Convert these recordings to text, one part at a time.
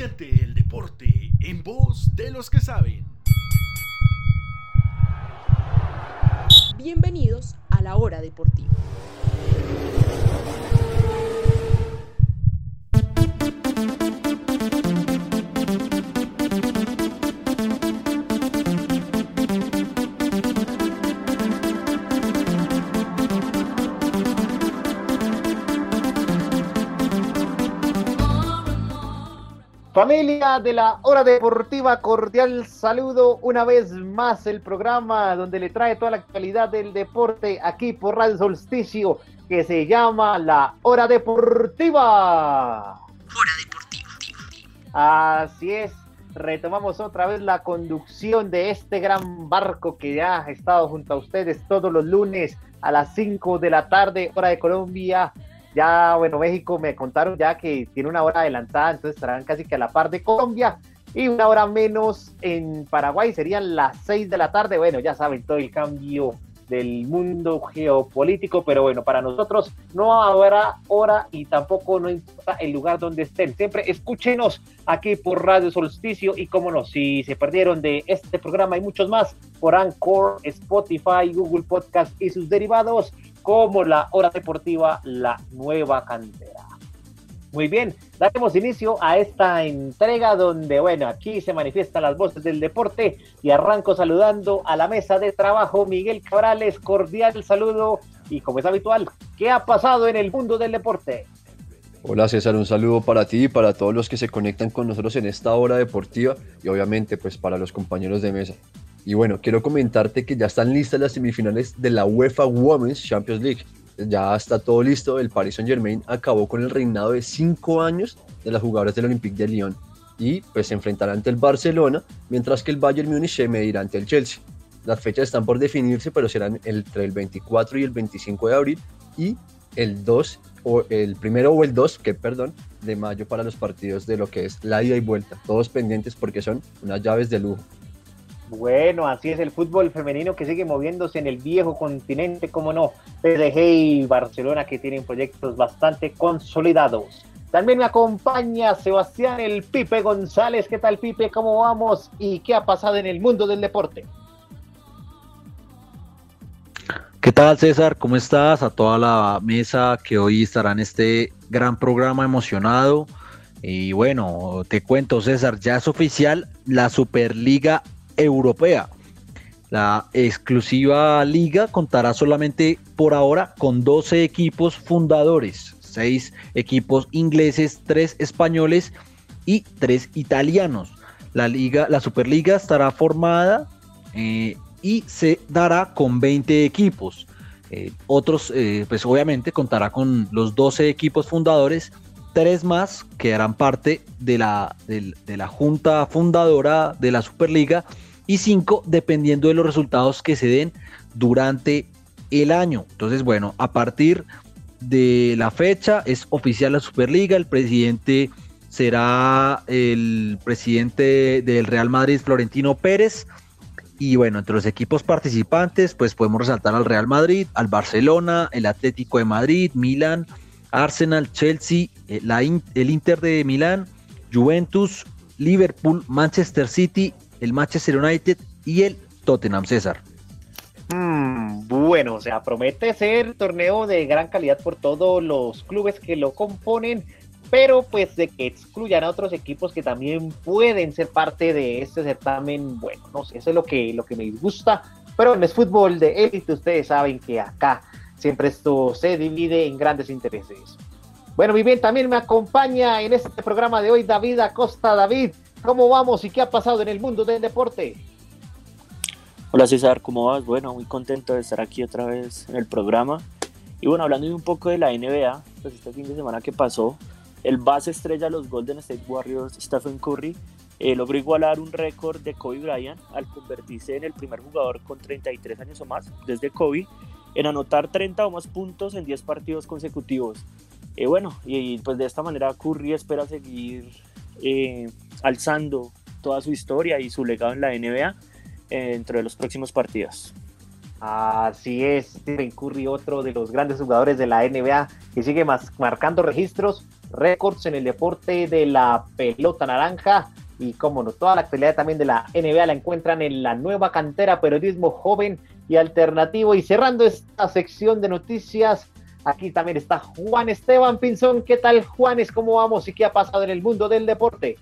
Siente el deporte en voz de los que saben. Bienvenidos a la hora deportiva. Familia de la Hora Deportiva, cordial saludo una vez más el programa donde le trae toda la actualidad del deporte aquí por Radio Solsticio que se llama La Hora Deportiva. Hora Deportiva. Así es, retomamos otra vez la conducción de este gran barco que ya ha estado junto a ustedes todos los lunes a las 5 de la tarde, hora de Colombia, ya, bueno, México me contaron ya que tiene una hora adelantada, entonces estarán casi que a la par de Colombia y una hora menos en Paraguay, serían las seis de la tarde. Bueno, ya saben todo el cambio del mundo geopolítico, pero bueno, para nosotros no habrá hora y tampoco no importa el lugar donde estén. Siempre escúchenos aquí por Radio Solsticio y como no, si se perdieron de este programa y muchos más por Anchor, Spotify, Google Podcast y sus derivados, como la hora deportiva La Nueva Cantera. Muy bien, daremos inicio a esta entrega donde, bueno, aquí se manifiestan las voces del deporte y arranco saludando a la mesa de trabajo Miguel Cabrales, cordial saludo y como es habitual, ¿qué ha pasado en el mundo del deporte? Hola César, un saludo para ti y para todos los que se conectan con nosotros en esta hora deportiva y obviamente pues para los compañeros de mesa. Y bueno, quiero comentarte que ya están listas las semifinales de la UEFA Women's Champions League. Ya está todo listo. El Paris Saint Germain acabó con el reinado de cinco años de las jugadoras del Olympique de Lyon y pues se enfrentará ante el Barcelona, mientras que el Bayern Múnich se medirá ante el Chelsea. Las fechas están por definirse, pero serán entre el 24 y el 25 de abril y el 2 o el primero o el 2, que perdón, de mayo para los partidos de lo que es la ida y vuelta. Todos pendientes porque son unas llaves de lujo. Bueno, así es el fútbol femenino que sigue moviéndose en el viejo continente, como no, PSG y Barcelona que tienen proyectos bastante consolidados. También me acompaña Sebastián el Pipe González. ¿Qué tal Pipe? ¿Cómo vamos? ¿Y qué ha pasado en el mundo del deporte? ¿Qué tal César? ¿Cómo estás? A toda la mesa que hoy estará en este gran programa emocionado. Y bueno, te cuento César, ya es oficial la Superliga Europea. La exclusiva liga contará solamente por ahora con 12 equipos fundadores, 6 equipos ingleses, 3 españoles y 3 italianos. La, liga, la Superliga estará formada eh, y se dará con 20 equipos. Eh, otros, eh, pues obviamente contará con los 12 equipos fundadores, tres más que harán parte de la, de la junta fundadora de la Superliga y cinco dependiendo de los resultados que se den durante el año. Entonces, bueno, a partir de la fecha es oficial la Superliga, el presidente será el presidente del Real Madrid, Florentino Pérez. Y bueno, entre los equipos participantes, pues podemos resaltar al Real Madrid, al Barcelona, el Atlético de Madrid, Milán, Arsenal, Chelsea, eh, el Inter de Milán, Juventus, Liverpool, Manchester City el Manchester United y el Tottenham César. Mm, bueno, o sea, promete ser torneo de gran calidad por todos los clubes que lo componen, pero pues de que excluyan a otros equipos que también pueden ser parte de este certamen, bueno, no sé, eso es lo que, lo que me gusta, pero en el fútbol de élite ustedes saben que acá siempre esto se divide en grandes intereses. Bueno, muy bien, también me acompaña en este programa de hoy David Acosta. David, ¿Cómo vamos y qué ha pasado en el mundo del deporte? Hola César, ¿cómo vas? Bueno, muy contento de estar aquí otra vez en el programa. Y bueno, hablando un poco de la NBA, pues este fin de semana que pasó, el base estrella de los Golden State Warriors, Stephen Curry, eh, logró igualar un récord de Kobe Bryant al convertirse en el primer jugador con 33 años o más desde Kobe en anotar 30 o más puntos en 10 partidos consecutivos. Eh, bueno, y pues de esta manera Curry espera seguir eh, alzando toda su historia y su legado en la NBA eh, dentro de los próximos partidos. Así es, Stephen Curry, otro de los grandes jugadores de la NBA que sigue marcando registros récords en el deporte de la pelota naranja. Y como no, toda la actualidad también de la NBA la encuentran en la nueva cantera Periodismo Joven y Alternativo. Y cerrando esta sección de noticias, aquí también está Juan Esteban Pinzón. ¿Qué tal, Juanes? ¿Cómo vamos y qué ha pasado en el mundo del deporte?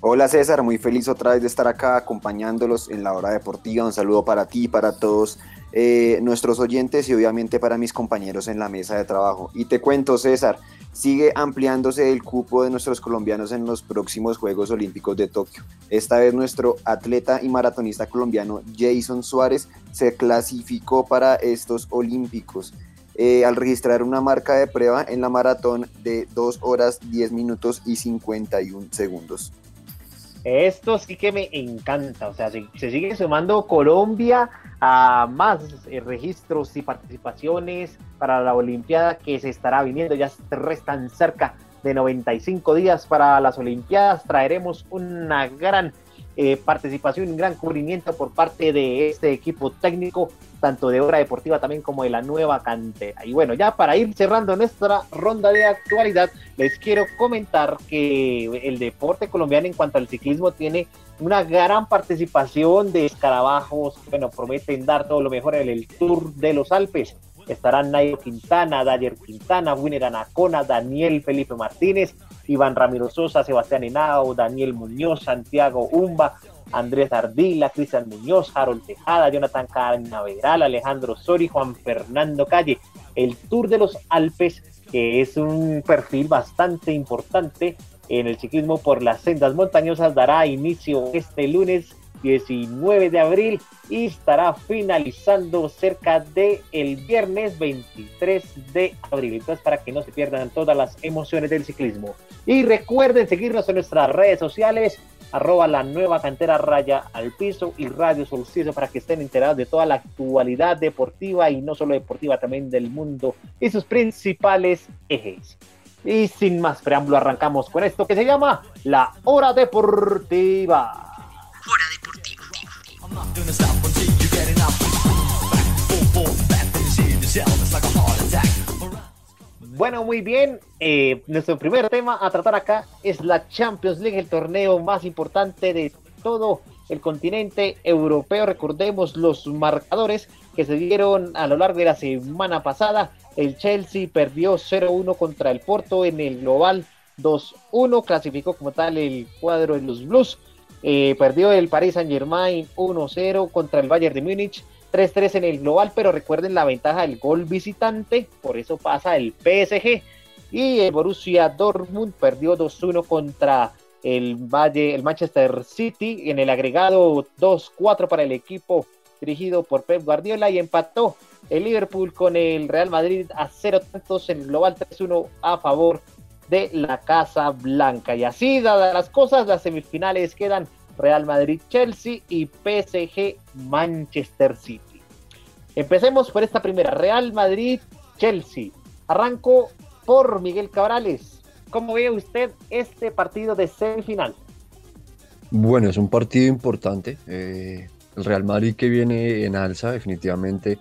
Hola César, muy feliz otra vez de estar acá acompañándolos en la hora deportiva. Un saludo para ti, para todos eh, nuestros oyentes y obviamente para mis compañeros en la mesa de trabajo. Y te cuento César, sigue ampliándose el cupo de nuestros colombianos en los próximos Juegos Olímpicos de Tokio. Esta vez nuestro atleta y maratonista colombiano Jason Suárez se clasificó para estos Olímpicos. Eh, al registrar una marca de prueba en la maratón de 2 horas 10 minutos y 51 segundos. Esto sí que me encanta, o sea, se, sigue sumando Colombia a más eh, registros y participaciones para la Olimpiada que se estará viniendo, ya restan cerca de 95 días para las Olimpiadas, traeremos una gran eh, participación, un gran cubrimiento por parte de este equipo técnico, tanto de Hora Deportiva también como de la nueva cantera. Y bueno, ya para ir cerrando nuestra ronda de actualidad, les quiero comentar que el deporte colombiano en cuanto al ciclismo tiene una gran participación de escarabajos, bueno, prometen dar todo lo mejor en el Tour de los Alpes. Estarán Nairo Quintana, Dayer Quintana, Winner Anacona, Daniel Felipe Martínez, Iván Ramiro Sosa, Sebastián Henao, Daniel Muñoz, Santiago Umba, Andrés Ardila, Cristian Muñoz, Harold Tejada, Jonathan Carnaveral, Alejandro Sori, Juan Fernando Calle. El Tour de los Alpes, que es un perfil bastante importante en el ciclismo por las sendas montañosas, dará inicio este lunes 19 de abril y estará finalizando cerca de el viernes 23 de abril. Entonces, para que no se pierdan todas las emociones del ciclismo. Y recuerden seguirnos en nuestras redes sociales, arroba la nueva cantera raya al piso y Radio Solsticio para que estén enterados de toda la actualidad deportiva y no solo deportiva, también del mundo y sus principales ejes. Y sin más preámbulo, arrancamos con esto que se llama La Hora Deportiva. Bueno, muy bien. Eh, nuestro primer tema a tratar acá es la Champions League, el torneo más importante de todo el continente europeo. Recordemos los marcadores que se dieron a lo largo de la semana pasada. El Chelsea perdió 0-1 contra el Porto en el global 2-1. Clasificó como tal el cuadro de los Blues. Eh, perdió el Paris Saint Germain 1-0 contra el Bayern de Múnich, 3-3 en el global, pero recuerden la ventaja del gol visitante, por eso pasa el PSG. Y el Borussia Dortmund perdió 2-1 contra el, Valle, el Manchester City en el agregado 2-4 para el equipo dirigido por Pep Guardiola y empató el Liverpool con el Real Madrid a 0 tantos en el global 3-1 a favor de la Casa Blanca. Y así, dadas las cosas, las semifinales quedan Real Madrid-Chelsea y PSG-Manchester City. Empecemos por esta primera, Real Madrid-Chelsea. Arranco por Miguel Cabrales. ¿Cómo ve usted este partido de semifinal? Bueno, es un partido importante. Eh, el Real Madrid que viene en alza, definitivamente.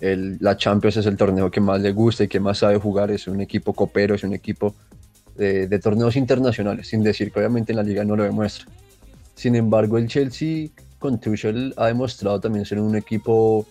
El, la Champions es el torneo que más le gusta y que más sabe jugar. Es un equipo copero, es un equipo de, torneos internacionales, sin decir que obviamente en la liga no lo demuestra. Sin embargo, el Chelsea con Tuchel ha demostrado también ser un equipo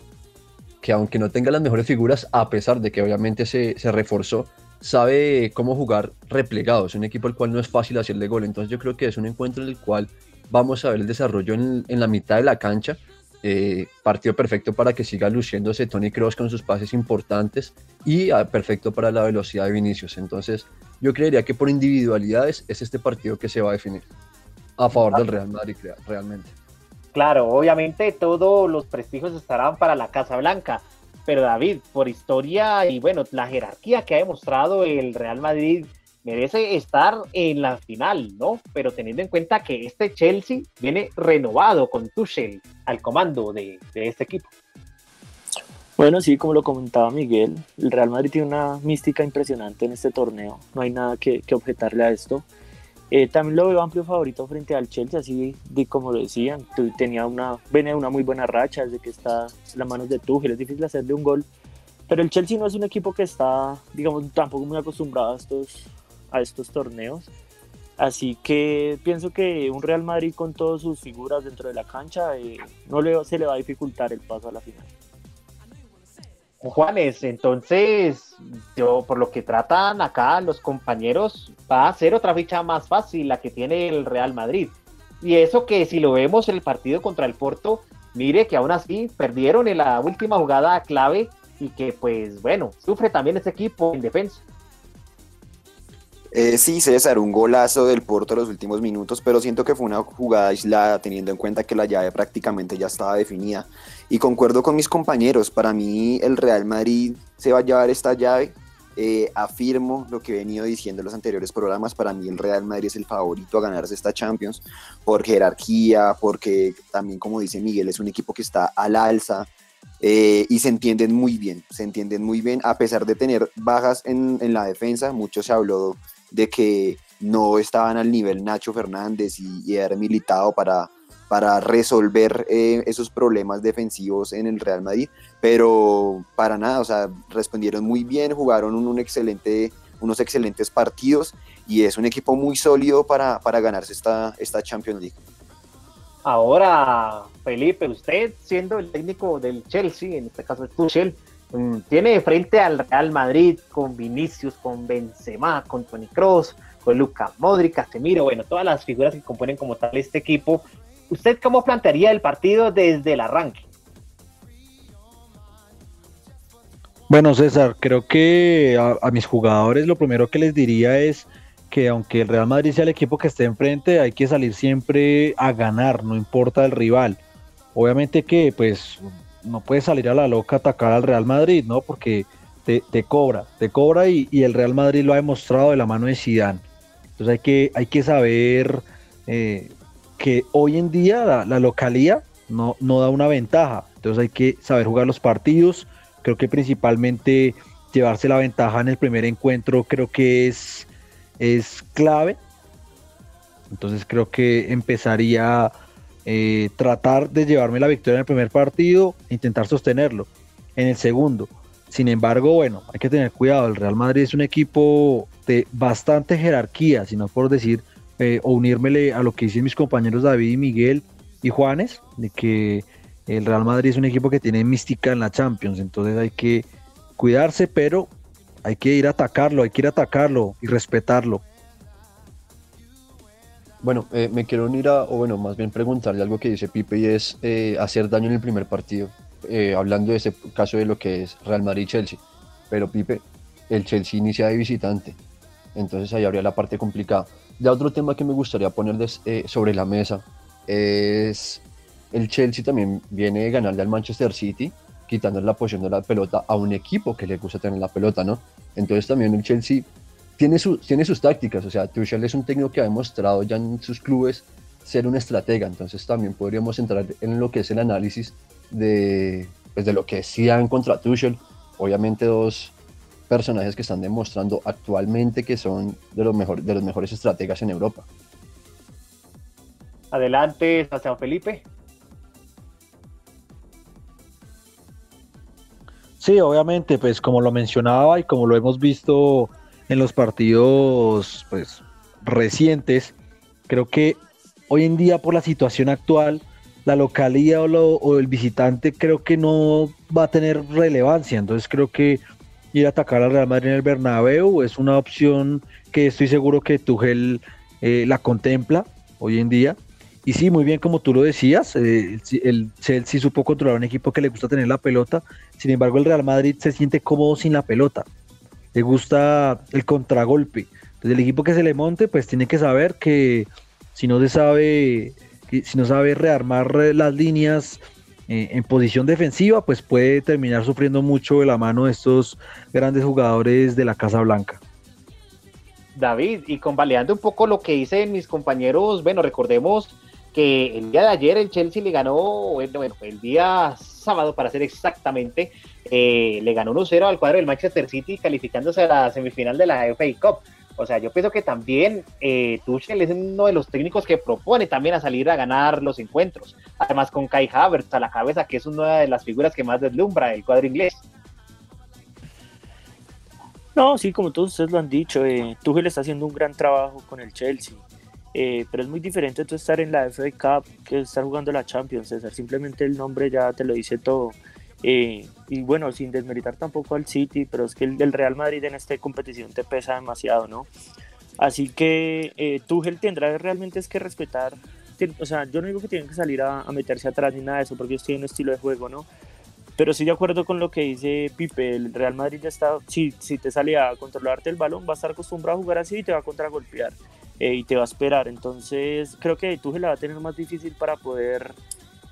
que aunque no tenga las mejores figuras, a pesar de que obviamente se, se reforzó, sabe cómo jugar replegado. Es un equipo al cual no es fácil hacerle gol. Entonces yo creo que es un encuentro en el cual vamos a ver el desarrollo en, en la mitad de la cancha. Eh, partido perfecto para que siga luciéndose Tony Cross con sus pases importantes y ah, perfecto para la velocidad de Vinicius. Entonces yo creería que por individualidades es este partido que se va a definir a favor del Real Madrid realmente. Claro, obviamente todos los prestigios estarán para la Casa Blanca, pero David, por historia y bueno, la jerarquía que ha demostrado el Real Madrid merece estar en la final, ¿no? Pero teniendo en cuenta que este Chelsea viene renovado con Tuchel al comando de, de este equipo. Bueno, sí, como lo comentaba Miguel, el Real Madrid tiene una mística impresionante en este torneo, no hay nada que, objetarle a esto. Eh, también lo veo amplio favorito frente al Chelsea, así de como decían, tenía una, venía una muy buena racha desde que está en las manos de Tuchel, es difícil hacerle un gol Pero el Chelsea no es un equipo que está, digamos, tampoco muy acostumbrado a estos, a estos torneos. Así que pienso que un Real Madrid con todas sus figuras dentro de la cancha eh, no le, se le va a dificultar el paso a la final. Juanes, entonces, yo por lo que tratan acá los compañeros, va a ser otra ficha más fácil la que tiene el Real Madrid. Y eso que si lo vemos en el partido contra el Porto, mire que aún así perdieron en la última jugada clave y que pues bueno, sufre también ese equipo en defensa. Eh, sí, César, un golazo del Porto en los últimos minutos, pero siento que fue una jugada aislada, teniendo en cuenta que la llave prácticamente ya estaba definida. Y concuerdo con mis compañeros, para mí el Real Madrid se va a llevar esta llave. Eh, afirmo lo que he venido diciendo en los anteriores programas, para mí el Real Madrid es el favorito a ganarse esta Champions por jerarquía, porque también como dice Miguel es un equipo que está al alza, eh, y se entienden muy bien, se entienden muy bien, a pesar de tener bajas en, en, la defensa, mucho se habló de que no estaban al nivel Nacho Fernández y, y era militado para, para resolver eh, esos problemas defensivos en el Real Madrid, pero para nada, o sea, respondieron muy bien, jugaron un, excelente, unos excelentes partidos y es un equipo muy sólido para, para ganarse esta, esta Champions League. Ahora, Felipe, usted siendo el técnico del Chelsea, en este caso el Tuchel, mm, tiene frente al Real Madrid con Vinicius, con Benzema, con Toni Kroos, con Luka Modric, Casemiro, bueno, todas las figuras que componen como tal este equipo. ¿Usted cómo plantearía el partido desde el arranque? Bueno, César, creo que a, mis jugadores lo primero que les diría es que aunque el Real Madrid sea el equipo que esté enfrente, hay que salir siempre a ganar, no importa el rival. Obviamente que pues no puedes salir a la loca atacar al Real Madrid, ¿no? Porque te, cobra, te cobra y, y, el Real Madrid lo ha demostrado de la mano de Zidane. Entonces hay que, hay que saber eh, que hoy en día la, localía no, no da una ventaja. Entonces hay que saber jugar los partidos. Creo que principalmente llevarse la ventaja en el primer encuentro creo que es es clave. Entonces creo que empezaría a eh, tratar de llevarme la victoria en el primer partido e intentar sostenerlo en el segundo. Sin embargo, bueno, hay que tener cuidado. El Real Madrid es un equipo de bastante jerarquía, si no por decir eh, o unírmele a lo que dicen mis compañeros David y Miguel y Juanes, de que el Real Madrid es un equipo que tiene mística en la Champions. Entonces hay que cuidarse, pero hay que ir a atacarlo, hay que ir a atacarlo y respetarlo. Bueno, eh, me quiero unir a, o bueno, más bien preguntarle algo que dice Pipe y es eh, hacer daño en el primer partido, hablando de ese caso de lo que es Real Madrid-Chelsea. Pero Pipe, el Chelsea inicia de visitante, entonces ahí habría la parte complicada. Ya otro tema que me gustaría poner eh, sobre la mesa es el Chelsea también viene de ganarle al Manchester City, quitando la posición de la pelota a un equipo que le gusta tener la pelota, ¿no? Entonces también el Chelsea tiene, tiene sus tácticas, o sea, Tuchel es un técnico que ha demostrado ya en sus clubes ser un estratega, entonces también podríamos entrar en lo que es el análisis de, pues de lo que decían contra Tuchel, obviamente dos personajes que están demostrando actualmente que son de los, mejor, de los mejores estrategas en Europa. Adelante, San Felipe. Sí, obviamente, pues como lo mencionaba y como lo hemos visto en los partidos pues, recientes, creo que hoy en día por la situación actual, la localidad o, lo, o, el visitante creo que no va a tener relevancia. Entonces creo que ir a atacar al Real Madrid en el Bernabéu es una opción que estoy seguro que Tuchel eh, la contempla hoy en día. Y sí, muy bien como tú lo decías, eh, el Chelsea supo controlar un equipo que le gusta tener la pelota, sin embargo el Real Madrid se siente cómodo sin la pelota, le gusta el contragolpe. Entonces el equipo que se le monte pues tiene que saber que si no se sabe, si no sabe rearmar las líneas eh, en posición defensiva, pues puede terminar sufriendo mucho de la mano de estos grandes jugadores de la Casa Blanca. David, y convalidando un poco lo que dicen mis compañeros, bueno, recordemos que el día de ayer el Chelsea le ganó, bueno, el día sábado para ser exactamente, eh, le ganó 1-0 al cuadro del Manchester City calificándose a la semifinal de la FA Cup. O sea, yo pienso que también eh, Tuchel es uno de los técnicos que propone también a salir a ganar los encuentros. Además con Kai Havertz a la cabeza, que es una de las figuras que más deslumbra el cuadro inglés. No, sí, como todos ustedes lo han dicho, eh, Tuchel está haciendo un gran trabajo con el Chelsea. Eh, pero es muy diferente tú estar en la FA Cup que estar jugando la Champions. Simplemente el nombre ya te lo dice todo. Eh, y bueno, sin desmeritar tampoco al City, pero es que el, Real Madrid en esta competición te pesa demasiado, ¿no? Así que eh, Tuchel tendrá realmente es que respetar. O sea, yo no digo que tienen que salir a, meterse atrás ni nada de eso, porque ellos tienen un estilo de juego, ¿no? Pero sí de acuerdo con lo que dice Pipe, el Real Madrid ya está, si, si te sale a controlarte el balón, va a estar acostumbrado a jugar así y te va a contragolpear. Eh, y te va a esperar. Entonces creo que Tuchel la va a tener más difícil para poder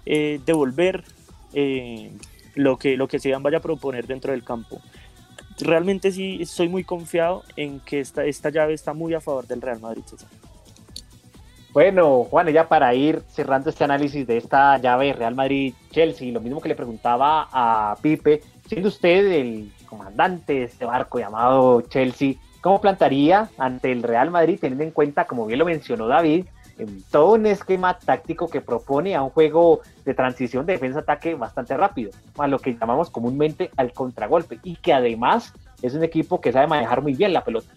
eh, devolver eh, lo, que, lo que vaya a proponer dentro del campo. Realmente sí estoy muy confiado en que esta, esta llave está muy a favor del Real Madrid. Bueno, Juan, ya para ir cerrando este análisis de esta llave Real Madrid-Chelsea, lo mismo que le preguntaba a Pipe, siendo usted el comandante de este barco llamado Chelsea, ¿Cómo plantaría ante el Real Madrid, teniendo en cuenta, como bien lo mencionó David, todo un esquema táctico que propone a un juego de transición de defensa-ataque bastante rápido, a lo que llamamos comúnmente al contragolpe, y que además es un equipo que sabe manejar muy bien la pelota?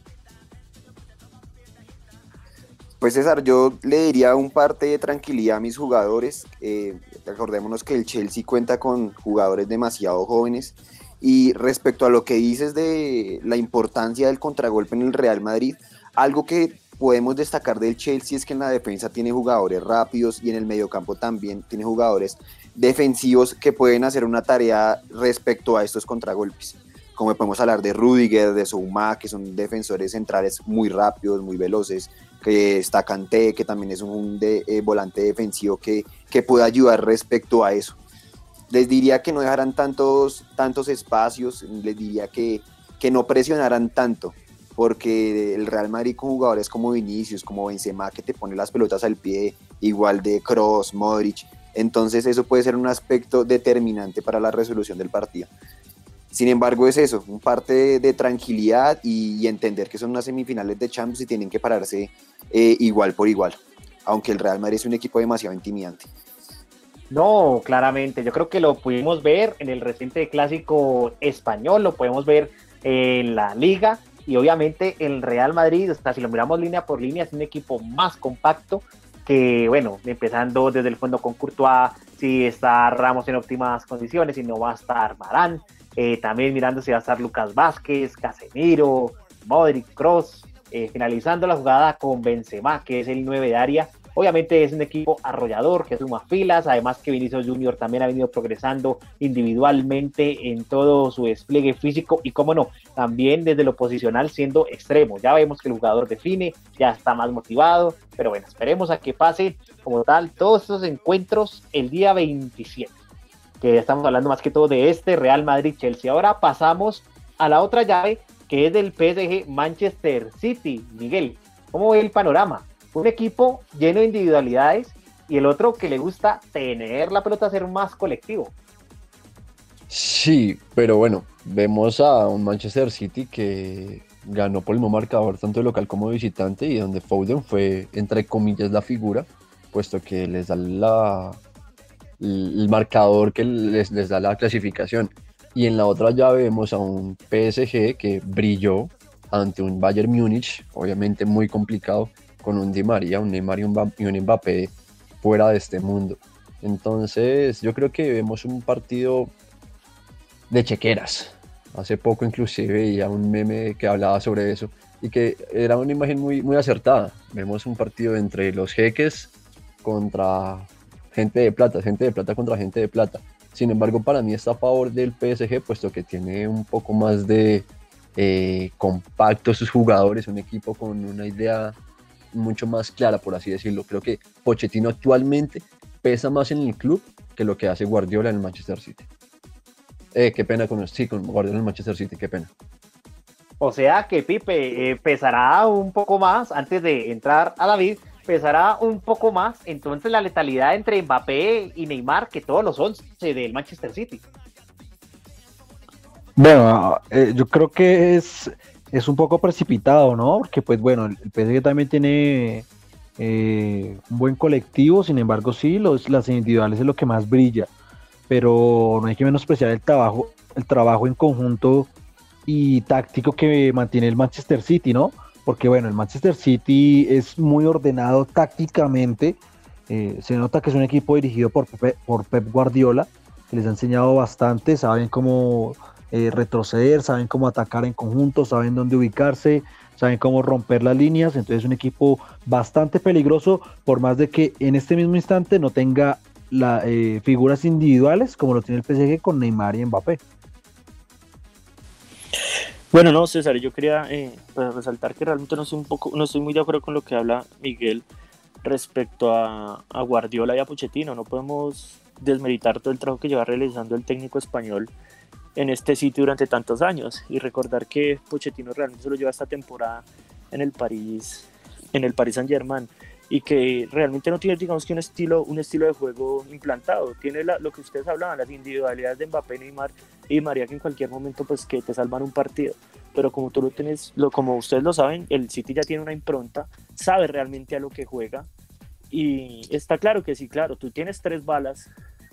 Pues César, yo le diría un parte de tranquilidad a mis jugadores. Eh, recordémonos que el Chelsea cuenta con jugadores demasiado jóvenes y respecto a lo que dices de la importancia del contragolpe en el Real Madrid, algo que podemos destacar del Chelsea es que en la defensa tiene jugadores rápidos y en el mediocampo también tiene jugadores defensivos que pueden hacer una tarea respecto a estos contragolpes. Como podemos hablar de Rudiger, de Souma, que son defensores centrales muy rápidos, muy veloces, que está Kanté, que también es un eh, volante defensivo que, que puede ayudar respecto a eso les diría que no dejaran tantos, tantos espacios, les diría que, que no presionaran tanto, porque el Real Madrid con jugadores como Vinicius, como Benzema, que te pone las pelotas al pie, igual de Cross, Modric, entonces eso puede ser un aspecto determinante para la resolución del partido. Sin embargo, es eso, un parte de, tranquilidad y, entender que son unas semifinales de Champions y tienen que pararse eh, igual por igual, aunque el Real Madrid es un equipo demasiado intimidante. No, claramente. Yo creo que lo pudimos ver en el reciente clásico español, lo podemos ver en la liga y obviamente el Real Madrid, hasta si lo miramos línea por línea, es un equipo más compacto que, bueno, empezando desde el fondo con Courtois, si está Ramos en óptimas condiciones, si no va a estar Barán, eh, también mirando si va a estar Lucas Vázquez, Casemiro, Modric, Cross, eh, finalizando la jugada con Benzema, que es el 9 de área, Obviamente es un equipo arrollador que suma filas, además que Vinicius Junior también ha venido progresando individualmente en todo su despliegue físico y, como no, también desde lo posicional siendo extremo. Ya vemos que el jugador define, ya está más motivado, pero bueno, esperemos a que pase como tal todos estos encuentros el día 27, que estamos hablando más que todo de este Real Madrid-Chelsea. Ahora pasamos a la otra llave que es del PSG Manchester City. Miguel, ¿cómo ve el panorama? Un equipo lleno de individualidades y el otro que le gusta tener la pelota, ser más colectivo. Sí, pero bueno, vemos a un Manchester City que ganó por el mismo marcador tanto de local como de visitante y donde Foden fue entre comillas la figura, puesto que les da la, el marcador que les, les da la clasificación. Y en la otra llave vemos a un PSG que brilló ante un Bayern Múnich, obviamente muy complicado, con un Di María, un Neymar y un, Mbappé fuera de este mundo. Entonces yo creo que vemos un partido de chequeras. Hace poco inclusive veía un meme que hablaba sobre eso y que era una imagen muy, muy acertada. Vemos un partido entre los jeques contra gente de plata, gente de plata contra gente de plata. Sin embargo, para mí está a favor del PSG, puesto que tiene un poco más de eh, compacto sus jugadores, un equipo con una idea mucho más clara, por así decirlo. Creo que Pochettino actualmente pesa más en el club que lo que hace Guardiola en el Manchester City. Eh, qué pena con, sí, con Guardiola en el Manchester City, qué pena. O sea que Pipe eh, pesará un poco más, antes de entrar a David, pesará un poco más entonces la letalidad entre Mbappé y Neymar que todos los 11 del Manchester City. Bueno, eh, yo creo que es es un poco precipitado, ¿no? Porque pues bueno, el PSG también tiene eh, un buen colectivo, sin embargo sí, los, las individuales es lo que más brilla, pero no hay que menospreciar el trabajo, el trabajo en conjunto y táctico que mantiene el Manchester City, ¿no? Porque bueno, el Manchester City es muy ordenado tácticamente. Eh, se nota que es un equipo dirigido por, por Pep Guardiola, que les ha enseñado bastante, saben cómo eh, retroceder, saben cómo atacar en conjunto, saben dónde ubicarse, saben cómo romper las líneas. Entonces es un equipo bastante peligroso, por más de que en este mismo instante no tenga eh, figuras individuales como lo tiene el PSG con Neymar y Mbappé. Bueno, no, César, yo quería eh, pues, resaltar que realmente no estoy, un poco, no estoy muy de acuerdo con lo que habla Miguel respecto a, a, Guardiola y a Pochettino. No podemos desmeritar todo el trabajo que lleva realizando el técnico español en este sitio durante tantos años y recordar que Pochettino realmente solo lleva esta temporada en el París, en el Paris Saint Germain y que realmente no tiene, digamos que un estilo, un estilo de juego implantado. Tiene lo que ustedes hablaban, las individualidades de Mbappé, Neymar y María que en cualquier momento pues que te salvan un partido. Pero como tú lo tienes, lo, como ustedes lo saben, el City ya tiene una impronta, sabe realmente a lo que juega y está claro que sí, claro, tú tienes tres balas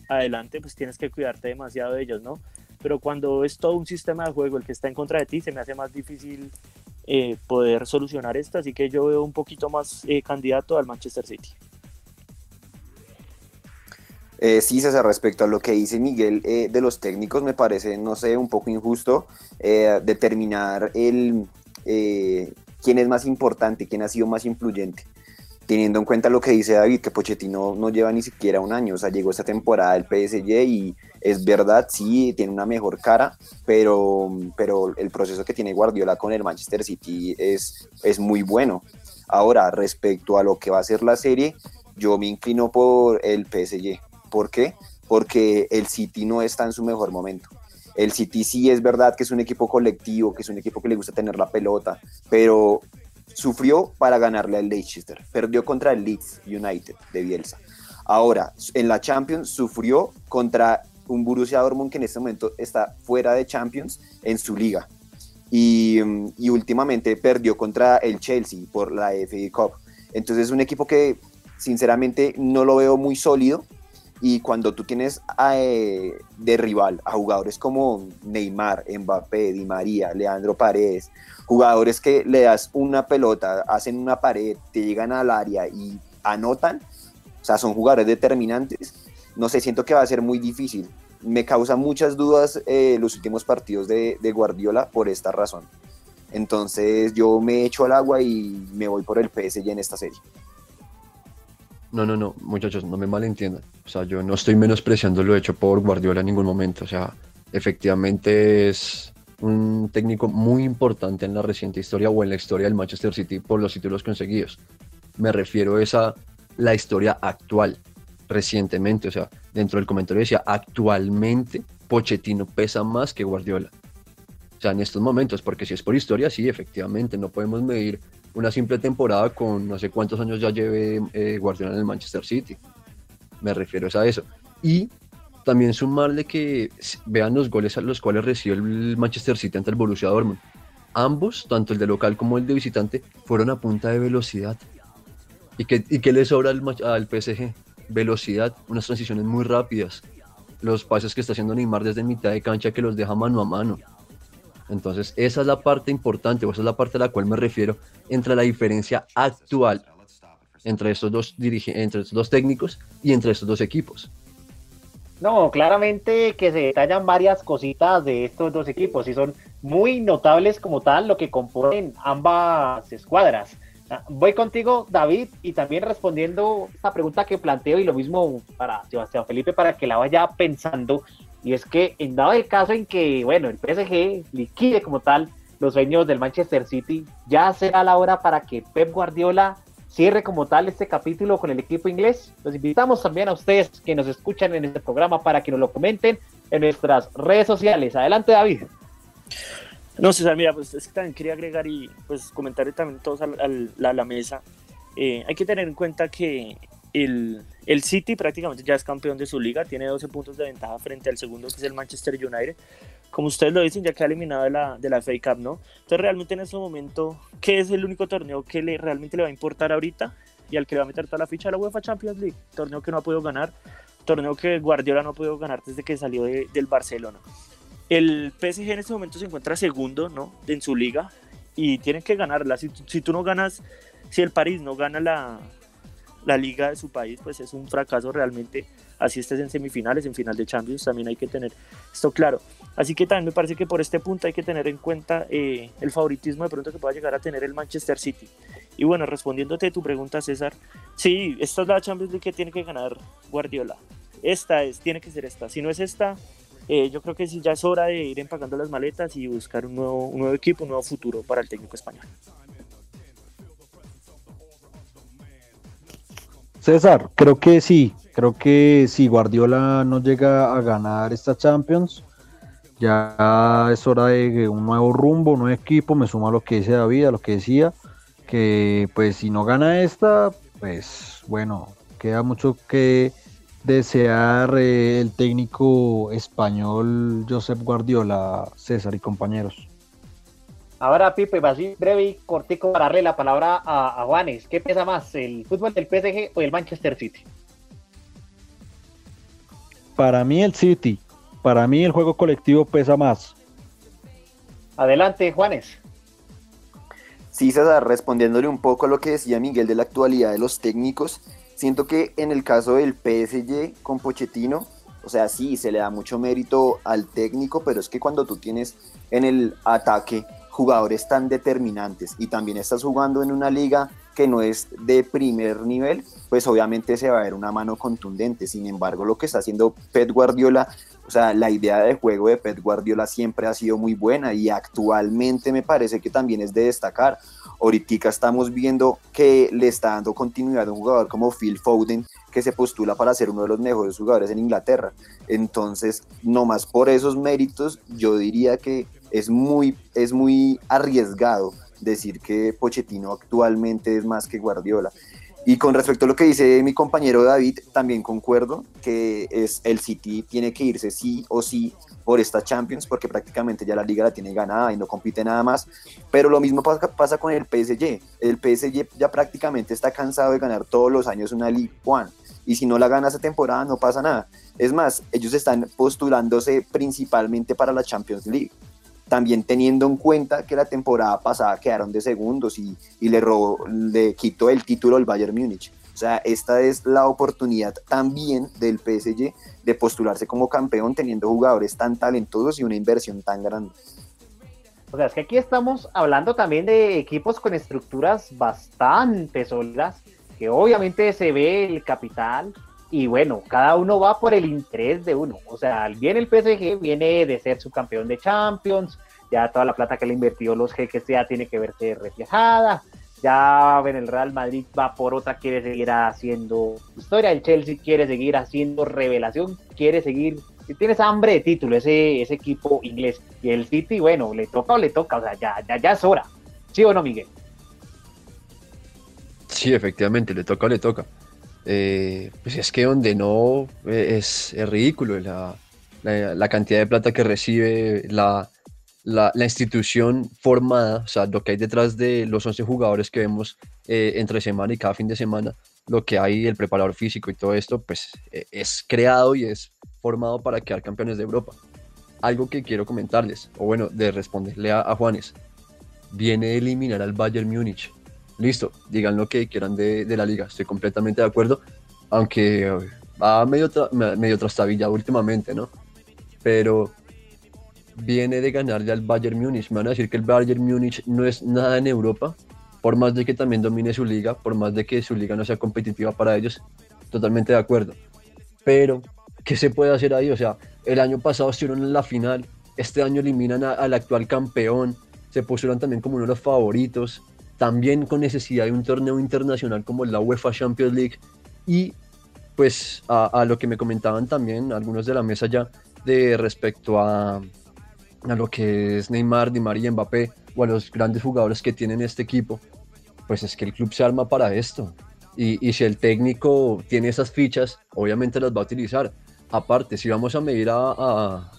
adelante, pues tienes que cuidarte demasiado de ellos, ¿no? Pero cuando es todo un sistema de juego el que está en contra de ti, se me hace más difícil eh, poder solucionar esto, así que yo veo un poquito más eh, candidato al Manchester City. Eh, sí, César, respecto a lo que dice Miguel eh, de los técnicos, me parece, no sé, un poco injusto determinar el, quién es más importante, quién ha sido más influyente teniendo en cuenta lo que dice David, que Pochettino no lleva ni siquiera un año, o sea, llegó esta temporada del PSG y es verdad, sí, tiene una mejor cara, pero, pero el proceso que tiene Guardiola con el Manchester City es, es muy bueno. Ahora, respecto a lo que va a ser la serie, yo me inclino por el PSG. ¿Por qué? Porque el City no está en su mejor momento. El City sí es verdad que es un equipo colectivo, que es un equipo que le gusta tener la pelota, pero sufrió para ganarle al Leicester, perdió contra el Leeds United de Bielsa. Ahora, en la Champions sufrió contra un Borussia Dortmund que en este momento está fuera de Champions en su liga. Y, y últimamente perdió contra el Chelsea por la FA Cup. Entonces es un equipo que sinceramente no lo veo muy sólido y cuando tú tienes eh, de rival a jugadores como Neymar, Mbappé, Di María, Leandro Paredes, jugadores que le das una pelota, hacen una pared, te llegan al área y anotan, o sea, son jugadores determinantes, no sé, siento que va a ser muy difícil. Me causa muchas dudas eh, los últimos partidos de, de Guardiola por esta razón. Entonces yo me echo al agua y me voy por el PSG en esta serie. No, no, no, muchachos, no me malentiendan. O sea, yo no estoy menospreciando lo hecho por Guardiola en ningún momento. O sea, efectivamente es un técnico muy importante en la reciente historia o en la historia del Manchester City por los títulos conseguidos. Me refiero a esa, la historia actual, recientemente. O sea, dentro del comentario decía, actualmente Pochettino pesa más que Guardiola. O sea, en estos momentos, porque si es por historia, sí, efectivamente, no podemos medir una simple temporada con no sé cuántos años ya lleve eh, Guardiola en el Manchester City. Me refiero a eso. Y también sumarle que vean los goles a los cuales recibió el Manchester City ante el Borussia Dortmund. Ambos, tanto el de local como el de visitante, fueron a punta de velocidad. ¿Y qué, y qué le sobra al, al PSG? Velocidad, unas transiciones muy rápidas. Los pases que está haciendo Neymar desde mitad de cancha que los deja mano a mano. Entonces, esa es la parte importante, o esa es la parte a la cual me refiero entre la diferencia actual entre estos dos, entre estos dos técnicos y entre estos dos equipos. No, claramente que se detallan varias cositas de estos dos equipos y son muy notables como tal lo que componen ambas escuadras. Ah, voy contigo, David, y también respondiendo esta pregunta que planteo y lo mismo para Sebastián Felipe para que la vaya pensando. Y es que en dado el caso en que, bueno, el PSG liquide como tal los sueños del Manchester City, ya será la hora para que Pep Guardiola cierre como tal este capítulo con el equipo inglés. Los invitamos también a ustedes que nos escuchan en este programa para que nos lo comenten en nuestras redes sociales. Adelante, David. No, César, mira, pues es que también quería agregar y pues comentar también todos a, la, mesa. Eh, hay que tener en cuenta que el, el City prácticamente ya es campeón de su liga, tiene 12 puntos de ventaja frente al segundo que es el Manchester United. Como ustedes lo dicen, ya queda eliminado de la, de la FA Cup, ¿no? Entonces realmente en ese momento, ¿qué es el único torneo que le, realmente le va a importar ahorita? Y al que le va a meter toda la ficha la UEFA Champions League, torneo que no ha podido ganar, torneo que Guardiola no ha podido ganar desde que salió del Barcelona. El PSG en este momento se encuentra segundo, ¿no? En su liga y tienen que ganarla. Si, si tú no ganas, si el París no gana la, la liga de su país, pues es un fracaso realmente. Así estés en semifinales, en final de Champions, también hay que tener esto claro. Así que también me parece que por este punto hay que tener en cuenta eh, el favoritismo de pronto que pueda llegar a tener el Manchester City. Y bueno, respondiéndote tu pregunta, César, sí, esta es la Champions League que tiene que ganar Guardiola. Esta es, tiene que ser esta. Si no es esta, eh, yo creo que sí ya es hora de ir empacando las maletas y buscar un nuevo, un nuevo equipo, un nuevo futuro para el técnico español. César, creo que sí, creo que si Guardiola no llega a ganar esta Champions, ya es hora de un nuevo rumbo, un nuevo equipo, me suma a lo que dice David, a lo que decía, que pues si no gana esta, pues bueno, queda mucho que desear eh, el técnico español Josep Guardiola, César y compañeros. Ahora, Pipe, así breve y cortico para darle la palabra a, Juanes. ¿Qué pesa más, el fútbol del PSG o el Manchester City? Para mí el City. Para mí el juego colectivo pesa más. Adelante, Juanes. Sí, César, respondiéndole un poco a lo que decía Miguel de la actualidad de los técnicos, siento que en el caso del PSG con Pochettino, o sea, sí, se le da mucho mérito al técnico, pero es que cuando tú tienes en el ataque jugadores tan determinantes y también estás jugando en una liga que no es de primer nivel, pues obviamente se va a ver una mano contundente. Sin embargo, lo que está haciendo Pep Guardiola, o sea, la idea de juego de Pep Guardiola siempre ha sido muy buena y actualmente me parece que también es de destacar. Ahorita estamos viendo que le está dando continuidad a un jugador como Phil Foden, que se postula para ser uno de los mejores jugadores en Inglaterra. Entonces, no más por esos méritos, yo diría que es muy, es muy arriesgado decir que Pochettino actualmente es más que Guardiola. Y con respecto a lo que dice mi compañero David, también concuerdo que es el City tiene que irse sí o sí por esta Champions porque prácticamente ya la liga la tiene ganada y no compite nada más. Pero lo mismo pasa, pasa con el PSG. El PSG ya prácticamente está cansado de ganar todos los años una League One y si no la gana esa temporada no pasa nada. Es más, ellos están postulándose principalmente para la Champions League también teniendo en cuenta que la temporada pasada quedaron de segundos y, le, robó, le quitó el título al Bayern Múnich. O sea, esta es la oportunidad también del PSG de postularse como campeón teniendo jugadores tan talentosos y una inversión tan grande. O sea, es que aquí estamos hablando también de equipos con estructuras bastante sólidas, que obviamente se ve el capital, y bueno, cada uno va por el interés de uno. O sea, viene el PSG, viene de ser su campeón de Champions, ya toda la plata que le invirtió los jeques ya tiene que verse reflejada. Ya en el Real Madrid va por otra, quiere seguir haciendo historia. El Chelsea quiere seguir haciendo revelación, quiere seguir. Si tienes hambre de título, ese, ese equipo inglés. Y el City, bueno, le toca o le toca, o sea, ya, ya, ya es hora. ¿Sí o no, Miguel? Sí, efectivamente, le toca o le toca. Eh, pues es que donde no eh, es, ridículo la, la, cantidad de plata que recibe la, la, institución formada, o sea, lo que hay detrás de los 11 jugadores que vemos eh, entre semana y cada fin de semana, lo que hay, el preparador físico y todo esto, pues es creado y es formado para quedar campeones de Europa. Algo que quiero comentarles, o bueno, de responderle a Juanes, viene a eliminar al Bayern Múnich listo, digan lo que quieran de, la liga, estoy completamente de acuerdo, aunque eh, va medio, medio trastabillado últimamente, ¿no? Pero viene de ganarle al Bayern Múnich. Me van a decir que el Bayern Múnich no es nada en Europa, por más de que también domine su liga, por más de que su liga no sea competitiva para ellos, totalmente de acuerdo. Pero, ¿qué se puede hacer ahí? O sea, el año pasado estuvieron en la final, este año eliminan al actual campeón, se postulan también como uno de los favoritos también con necesidad de un torneo internacional como la UEFA Champions League y pues a, lo que me comentaban también algunos de la mesa ya de respecto a, a lo que es Neymar, Di María Mbappé o a los grandes jugadores que tienen este equipo, pues es que el club se arma para esto. Y, y si el técnico tiene esas fichas, obviamente las va a utilizar. Aparte, si vamos a medir a, a,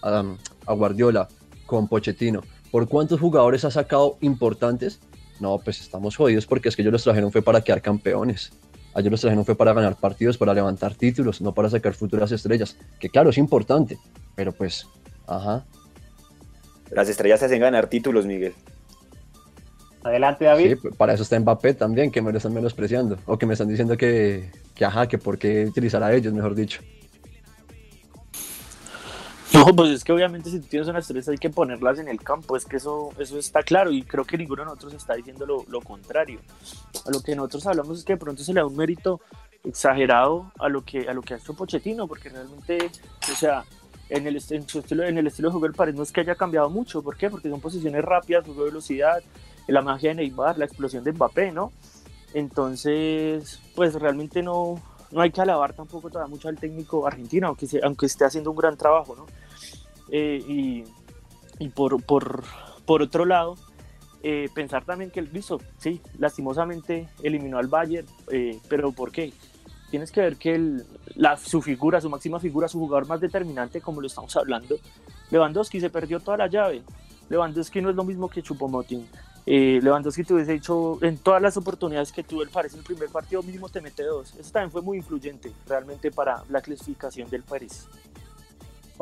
a Guardiola con Pochettino, ¿por cuántos jugadores ha sacado importantes? No, pues estamos jodidos porque es que ellos los trajeron fue para quedar campeones. A ellos los trajeron fue para ganar partidos, para levantar títulos, no para sacar futuras estrellas. Que claro, es importante, pero pues, ajá. Las estrellas se hacen ganar títulos, Miguel. Adelante, David. Sí, para eso está Mbappé también, que me lo están menospreciando. O que me están diciendo que, que ajá, que por qué utilizar a ellos, mejor dicho. No, pues es que obviamente si tú tienes unas estrellas hay que ponerlas en el campo, es que eso, eso está claro y creo que ninguno de nosotros está diciendo lo, lo contrario. A lo que nosotros hablamos es que de pronto se le da un mérito exagerado a lo que, a lo que ha hecho Pochettino, porque realmente, o sea, en el, en su estilo, en el estilo de del París no es que haya cambiado mucho, ¿por qué? Porque son posiciones rápidas, juego de velocidad, la magia de Neymar, la explosión de Mbappé, ¿no? Entonces, pues realmente no, no hay que alabar tampoco todavía mucho al técnico argentino, aunque, se, aunque esté haciendo un gran trabajo, ¿no? Eh, y, por, por, por, otro lado, eh, pensar también que el viso, sí, lastimosamente eliminó al Bayern, eh, pero ¿por qué? Tienes que ver que el, su figura, su máxima figura, su jugador más determinante, como lo estamos hablando, Lewandowski se perdió toda la llave. Lewandowski no es lo mismo que Chupomoting. Eh, Lewandowski te hubiese dicho en todas las oportunidades que tuvo el París en el primer partido mínimo te mete dos. Eso también fue muy influyente realmente para la clasificación del París.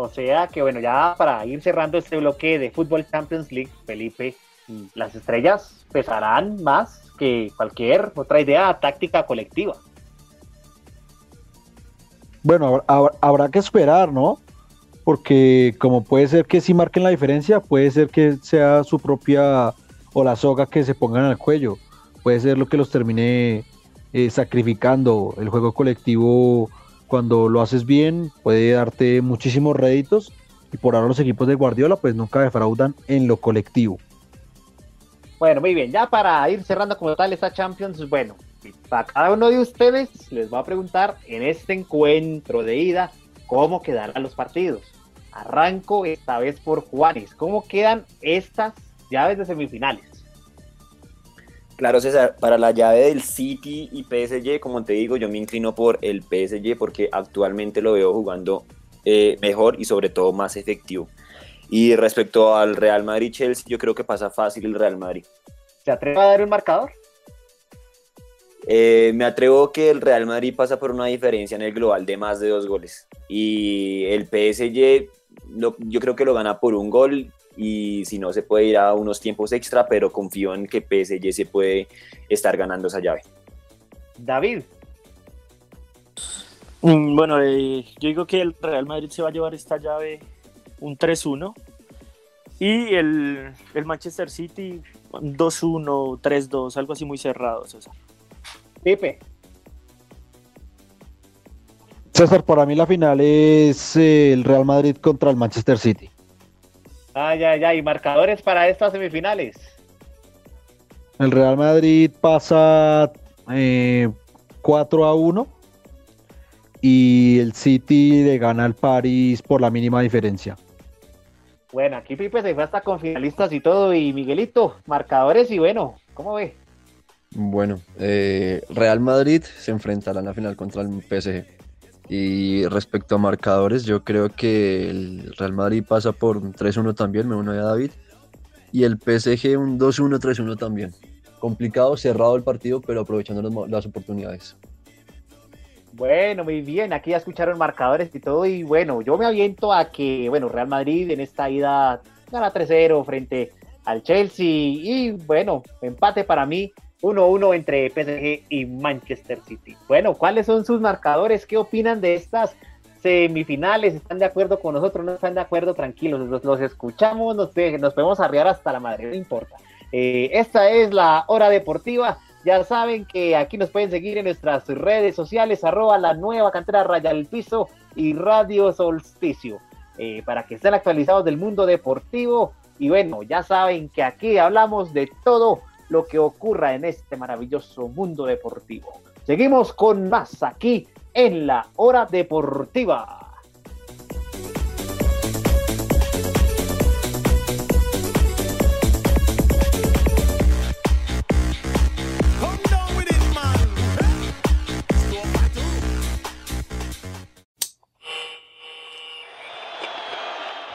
O sea que bueno, ya para ir cerrando este bloque de Fútbol Champions League, Felipe, las estrellas pesarán más que cualquier otra idea táctica colectiva. Bueno, habrá, que esperar, ¿no? Porque como puede ser que sí marquen la diferencia, puede ser que sea su propia o la soga que se pongan al cuello. Puede ser lo que los termine eh, sacrificando. El juego colectivo, cuando lo haces bien, puede darte muchísimos réditos. Y por ahora los equipos de Guardiola pues nunca defraudan en lo colectivo. Bueno, muy bien, ya para ir cerrando como tal esta Champions, bueno, para cada uno de ustedes les voy a preguntar en este encuentro de ida cómo quedarán los partidos. Arranco esta vez por Juanes. ¿Cómo quedan estas llaves de semifinales? Claro, César, para la llave del City y PSG, como te digo, yo me inclino por el PSG porque actualmente lo veo jugando eh, mejor y sobre todo más efectivo. Y respecto al Real Madrid-Chelsea, yo creo que pasa fácil el Real Madrid. ¿Se atreve a dar un marcador? Eh, me atrevo que el Real Madrid pasa por una diferencia en el global de más de dos goles. Y el PSG, lo, yo creo que lo gana por un gol y si no se puede ir a unos tiempos extra, pero confío en que PSG se puede estar ganando esa llave. David. Mm, Bueno, eh, yo digo que el Real Madrid se va a llevar esta llave un 3-1 y el, el Manchester City un 2-1, 3-2, algo así muy cerrado, César. Pipe. César, para mí la final es eh, el Real Madrid contra el Manchester City. Ay, ay, ay. ¿Y marcadores para estas semifinales? El Real Madrid pasa eh, 4 a 1 y el City le gana al París por la mínima diferencia. Bueno, aquí Pipe se fue hasta con finalistas y todo. Y Miguelito, marcadores y bueno, ¿cómo ve? Bueno, eh, Real Madrid se enfrentará en la final contra el PSG. Y respecto a marcadores, yo creo que el Real Madrid pasa por un 3-1 también, me uno a David. Y el PSG un 2-1, 3-1 también. Complicado, cerrado el partido, pero aprovechando las oportunidades. Bueno, muy bien, aquí ya escucharon marcadores y todo, y bueno, yo me aviento a que, bueno, Real Madrid en esta ida gana 3-0 frente al Chelsea, y bueno, empate para mí, 1-1 entre PSG y Manchester City. Bueno, ¿cuáles son sus marcadores? ¿Qué opinan de estas semifinales? ¿Están de acuerdo con nosotros? ¿No están de acuerdo? Tranquilos, los, los escuchamos, nos, nos podemos arriar hasta la madre, no importa. Eh, esta es la hora deportiva. Ya saben que aquí nos pueden seguir en nuestras redes sociales, arroba la nueva cantera raya al piso y Radio Solsticio, eh, para que estén actualizados del mundo deportivo. Y bueno, ya saben que aquí hablamos de todo lo que ocurra en este maravilloso mundo deportivo. Seguimos con más aquí en la hora deportiva.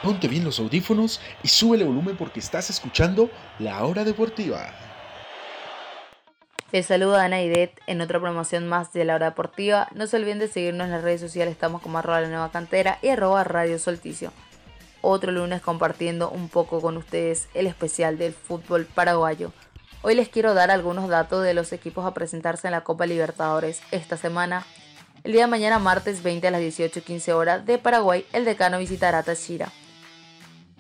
Ponte bien los audífonos y sube el volumen porque estás escuchando La Hora Deportiva. Les saluda Ana Idet en otra promoción más de la hora deportiva. No se olviden de seguirnos en las redes sociales, estamos como arroba la nueva cantera y arroba Radio Solticio. otro lunes compartiendo un poco con ustedes el especial del fútbol paraguayo. Hoy les quiero dar algunos datos de los equipos a presentarse en la Copa Libertadores esta semana. El día de mañana, martes 20 a las 18.15 horas de Paraguay, el decano visitará Táchira.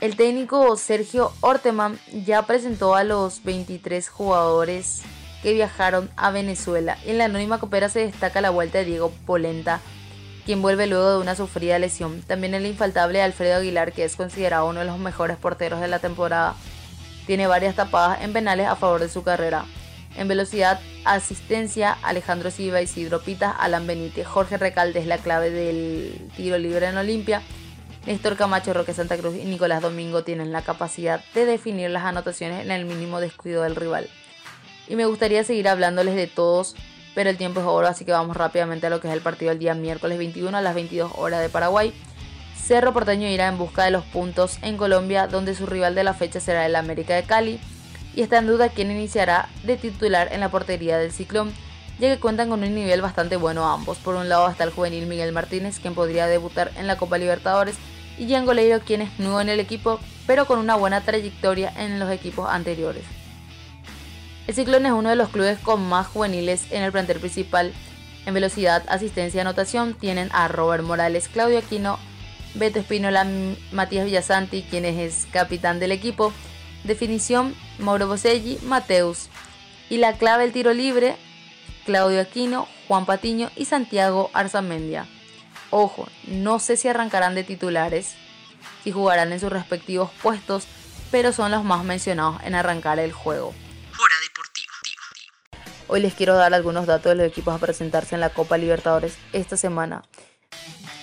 El técnico Sergio Orteman ya presentó a los 23 jugadores que viajaron a Venezuela. En la anónima copera se destaca la vuelta de Diego Polenta, quien vuelve luego de una sufrida lesión. También el infaltable Alfredo Aguilar, que es considerado uno de los mejores porteros de la temporada. Tiene varias tapadas en penales a favor de su carrera. En velocidad, asistencia, Alejandro Silva, Isidro Pita, Alan Benítez, Jorge Recalde es la clave del tiro libre en Olimpia. Néstor Camacho, Roque Santa Cruz y Nicolás Domingo tienen la capacidad de definir las anotaciones en el mínimo descuido del rival. Y me gustaría seguir hablándoles de todos pero el tiempo es oro, así que vamos rápidamente a lo que es el partido del día miércoles 21 a las 22 horas de Paraguay. Cerro Porteño irá en busca de los puntos en Colombia, donde su rival de la fecha será el América de Cali, y está en duda quién iniciará de titular en la portería del Ciclón, ya que cuentan con un nivel bastante bueno ambos. Por un lado está el juvenil Miguel Martínez, quien podría debutar en la Copa Libertadores, y Jean Goleiro, quien es nuevo en el equipo, pero con una buena trayectoria en los equipos anteriores. El Ciclón es uno de los clubes con más juveniles en el plantel principal. En velocidad, asistencia y anotación tienen a Robert Morales, Claudio Aquino, Beto Espinola, Matías Villasanti, quien es capitán del equipo. Definición, Mauro Boselli, Mateus. Y la clave del tiro libre, Claudio Aquino, Juan Patiño y Santiago Arzamendia. Ojo, no sé si arrancarán de titulares, si jugarán en sus respectivos puestos, pero son los más mencionados en arrancar el juego. Hoy les quiero dar algunos datos de los equipos a presentarse en la Copa Libertadores esta semana.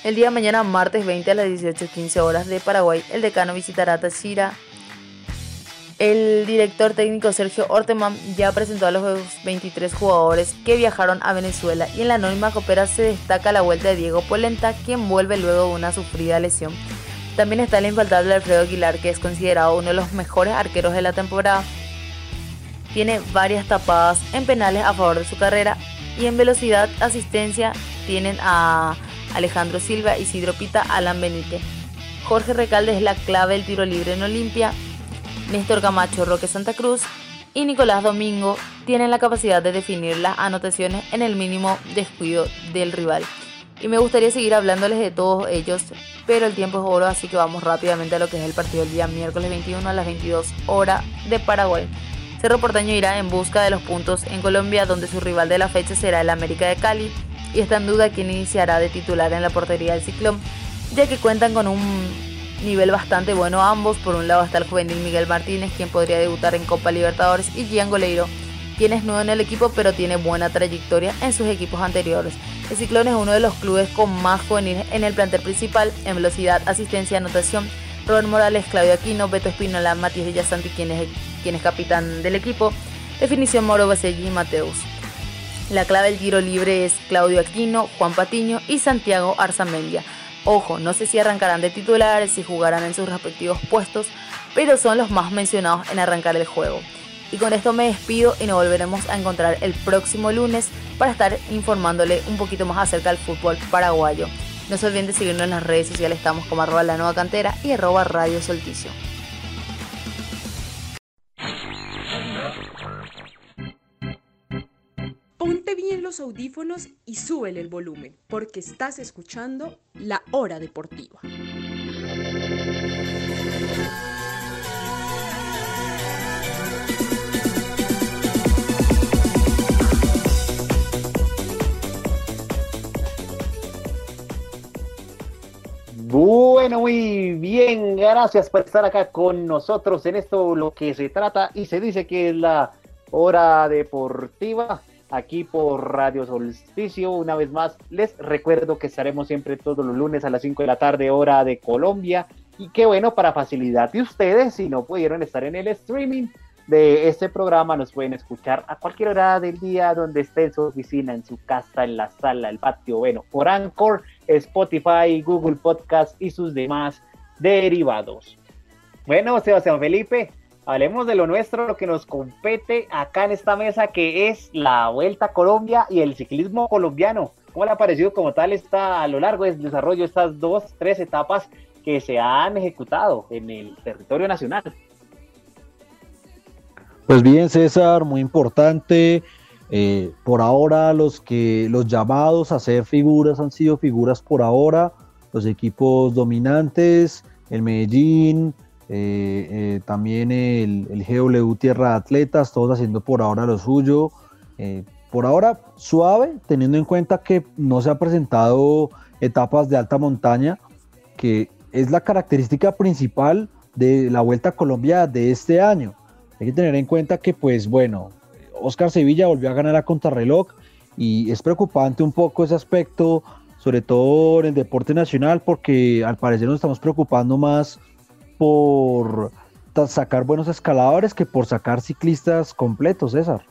El día de mañana, martes 20 a las 18.15 horas de Paraguay, el decano visitará Táchira. El director técnico Sergio Orteman ya presentó a los 23 jugadores que viajaron a Venezuela y en la anónima copera se destaca la vuelta de Diego Polenta, quien vuelve luego de una sufrida lesión. También está el infaltable Alfredo Aguilar, que es considerado uno de los mejores arqueros de la temporada tiene varias tapadas en penales a favor de su carrera y en velocidad asistencia tienen a Alejandro Silva, Isidro Pita, Alan Benítez. Jorge Recalde es la clave del tiro libre en Olimpia. Néstor Camacho, Roque Santa Cruz y Nicolás Domingo tienen la capacidad de definir las anotaciones en el mínimo descuido del rival. Y me gustaría seguir hablándoles de todos ellos, pero el tiempo es oro, así que vamos rápidamente a lo que es el partido del día miércoles 21 a las 22 horas de Paraguay. Cerro Porteño irá en busca de los puntos en Colombia, donde su rival de la fecha será el América de Cali, y está en duda quién iniciará de titular en la portería del Ciclón, ya que cuentan con un nivel bastante bueno ambos. Por un lado está el juvenil Miguel Martínez, quien podría debutar en Copa Libertadores, y Gian Goleiro, quien es nuevo en el equipo pero tiene buena trayectoria en sus equipos anteriores. El Ciclón es uno de los clubes con más juveniles en el plantel principal en velocidad, asistencia anotación. Robert Morales, Claudio Aquino, Beto Espinola, Matías Villasanti, quien es quien es capitán del equipo. Definición Moro Baselli y Mateus. La clave del tiro libre es Claudio Aquino, Juan Patiño y Santiago Arzamendia. Ojo, no sé si arrancarán de titulares, si jugarán en sus respectivos puestos, pero son los más mencionados en arrancar el juego. Y con esto me despido y nos volveremos a encontrar el próximo lunes para estar informándole un poquito más acerca del fútbol paraguayo. No se olviden de seguirnos en las redes sociales, estamos como arroba la nueva cantera y arroba radio solticio. Audífonos y súbele el volumen, porque estás escuchando La Hora Deportiva. Bueno, muy bien, gracias por estar acá con nosotros en esto, lo que se trata y se dice que es la hora deportiva aquí por Radio Solsticio. Una vez más, les recuerdo que estaremos siempre todos los lunes a las 5 de la tarde, hora de Colombia. Y qué bueno, para facilidad de ustedes, si no pudieron estar en el streaming de este programa, nos pueden escuchar a cualquier hora del día, donde esté en su oficina, en su casa, en la sala, el patio, bueno, por Anchor, Spotify, Google Podcast y sus demás derivados. Bueno, Sebastián Felipe, hablemos de lo nuestro, lo que nos compete acá en esta mesa, que es la Vuelta a Colombia y el ciclismo colombiano. ¿Cómo le ha parecido como tal está a lo largo del desarrollo estas dos, tres etapas que se han ejecutado en el territorio nacional. Pues bien, César, muy importante. Eh, por ahora los que los llamados a ser figuras han sido figuras por ahora, los equipos dominantes, el Medellín, eh, eh, también el, GW Tierra Atletas, todos haciendo por ahora lo suyo. por ahora suave, teniendo en cuenta que no se han presentado etapas de alta montaña, que es la característica principal de la Vuelta a Colombia de este año. Hay que tener en cuenta que, pues bueno, Oscar Sevilla volvió a ganar a contrarreloj y es preocupante un poco ese aspecto, sobre todo en el deporte nacional, porque al parecer nos estamos preocupando más por sacar buenos escaladores que por sacar ciclistas completos, César.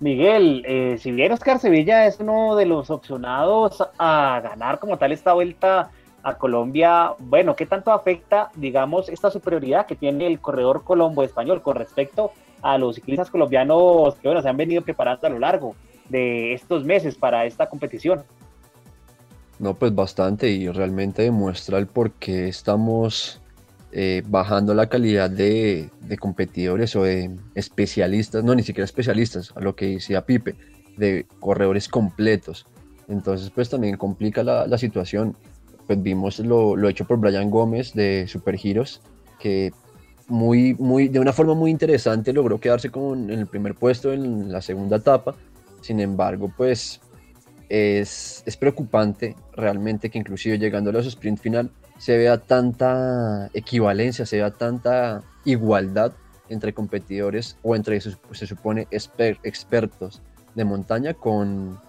Miguel, eh, si bien Oscar Sevilla es uno de los opcionados a ganar como tal esta vuelta a Colombia, bueno, ¿qué tanto afecta, digamos, esta superioridad que tiene el corredor colombo español con respecto a los ciclistas colombianos que, bueno, se han venido preparando a lo largo de estos meses para esta competición? No, pues bastante y realmente demuestra el por qué estamos eh, bajando la calidad de, competidores o de especialistas, no, ni siquiera especialistas, a lo que decía Pipe, de corredores completos. Entonces, pues también complica la, situación pues vimos lo, hecho por Brian Gómez de Super que muy, muy, de una forma muy interesante logró quedarse con, el primer puesto en la segunda etapa. Sin embargo, pues es, es preocupante realmente que inclusive llegando a los sprint final se vea tanta equivalencia, se vea tanta igualdad entre competidores o entre, se supone, expertos de montaña con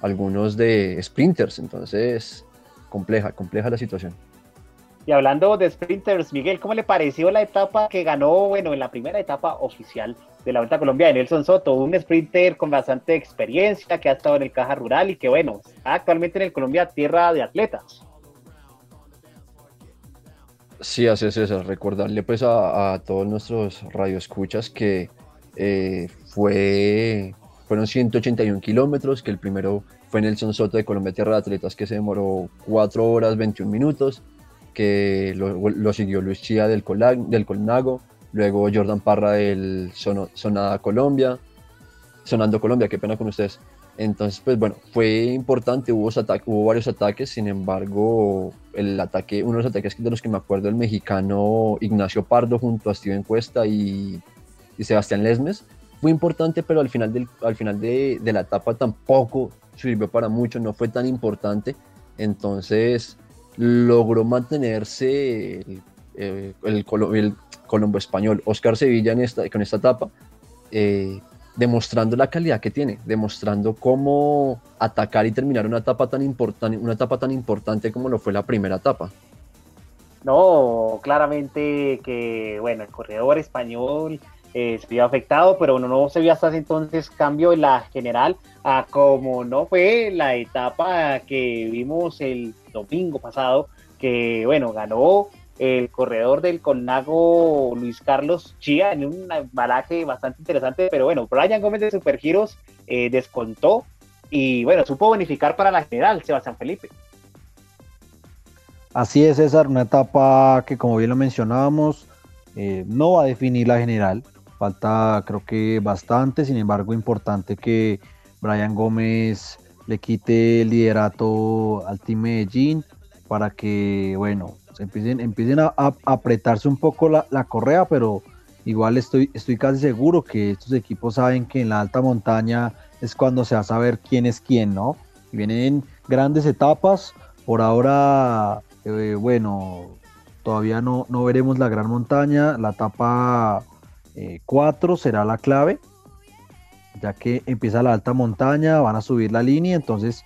algunos de sprinters. Entonces, compleja, compleja la situación. Y hablando de sprinters, Miguel, ¿cómo le pareció la etapa que ganó, bueno, en la primera etapa oficial de la Vuelta a Colombia Nelson Soto? Un sprinter con bastante experiencia, que ha estado en el Caja Rural y que, bueno, está actualmente en el Colombia tierra de atletas. Sí, así es César. Recordarle pues a, todos nuestros radioescuchas que eh, fue, fueron 181 kilómetros, que el primero fue Nelson Soto de Colombia Tierra de Atletas que se demoró 4 horas 21 minutos, que lo, siguió Luis Chía del, del Colnago, luego Jordan Parra del Sonada Colombia, Sonando Colombia, qué pena con ustedes. Entonces, pues bueno, fue importante, hubo, varios ataques, sin embargo, el ataque, uno de los ataques de los que me acuerdo, el mexicano Ignacio Pardo junto a Steven Cuesta y, Sebastián Lesmes, fue importante, pero al final, del, al final de, la etapa tampoco sirvió para mucho, no fue tan importante. Entonces logró mantenerse el, eh, el, Colombo español Oscar Sevilla en esta, con esta etapa, eh, demostrando la calidad que tiene, demostrando cómo atacar y terminar una etapa tan importante, una etapa tan importante como lo fue la primera etapa. No, claramente que bueno, el corredor español eh, se vio afectado, pero no se vio hasta ese entonces cambio en la general a como no fue la etapa que vimos el domingo pasado, que bueno, ganó el corredor del Colnago Luis Carlos Chía en un balaje bastante interesante, pero bueno, Brian Gómez de Supergiros eh, descontó y bueno, supo bonificar para la general Sebastián Felipe. Así es, César, una etapa que como bien lo mencionábamos, eh, no va a definir la general, Falta creo que bastante, sin embargo importante que Brian Gómez le quite el liderato al Team Medellín para que, bueno, empiecen, empiecen a, apretarse un poco la, correa, pero igual estoy, estoy casi seguro que estos equipos saben que en la alta montaña es cuando se va a saber quién es quién, ¿no? Y vienen grandes etapas, por ahora, eh, bueno, todavía no, no veremos la gran montaña, la etapa 4 eh, será la clave, ya que empieza la alta montaña, van a subir la línea, entonces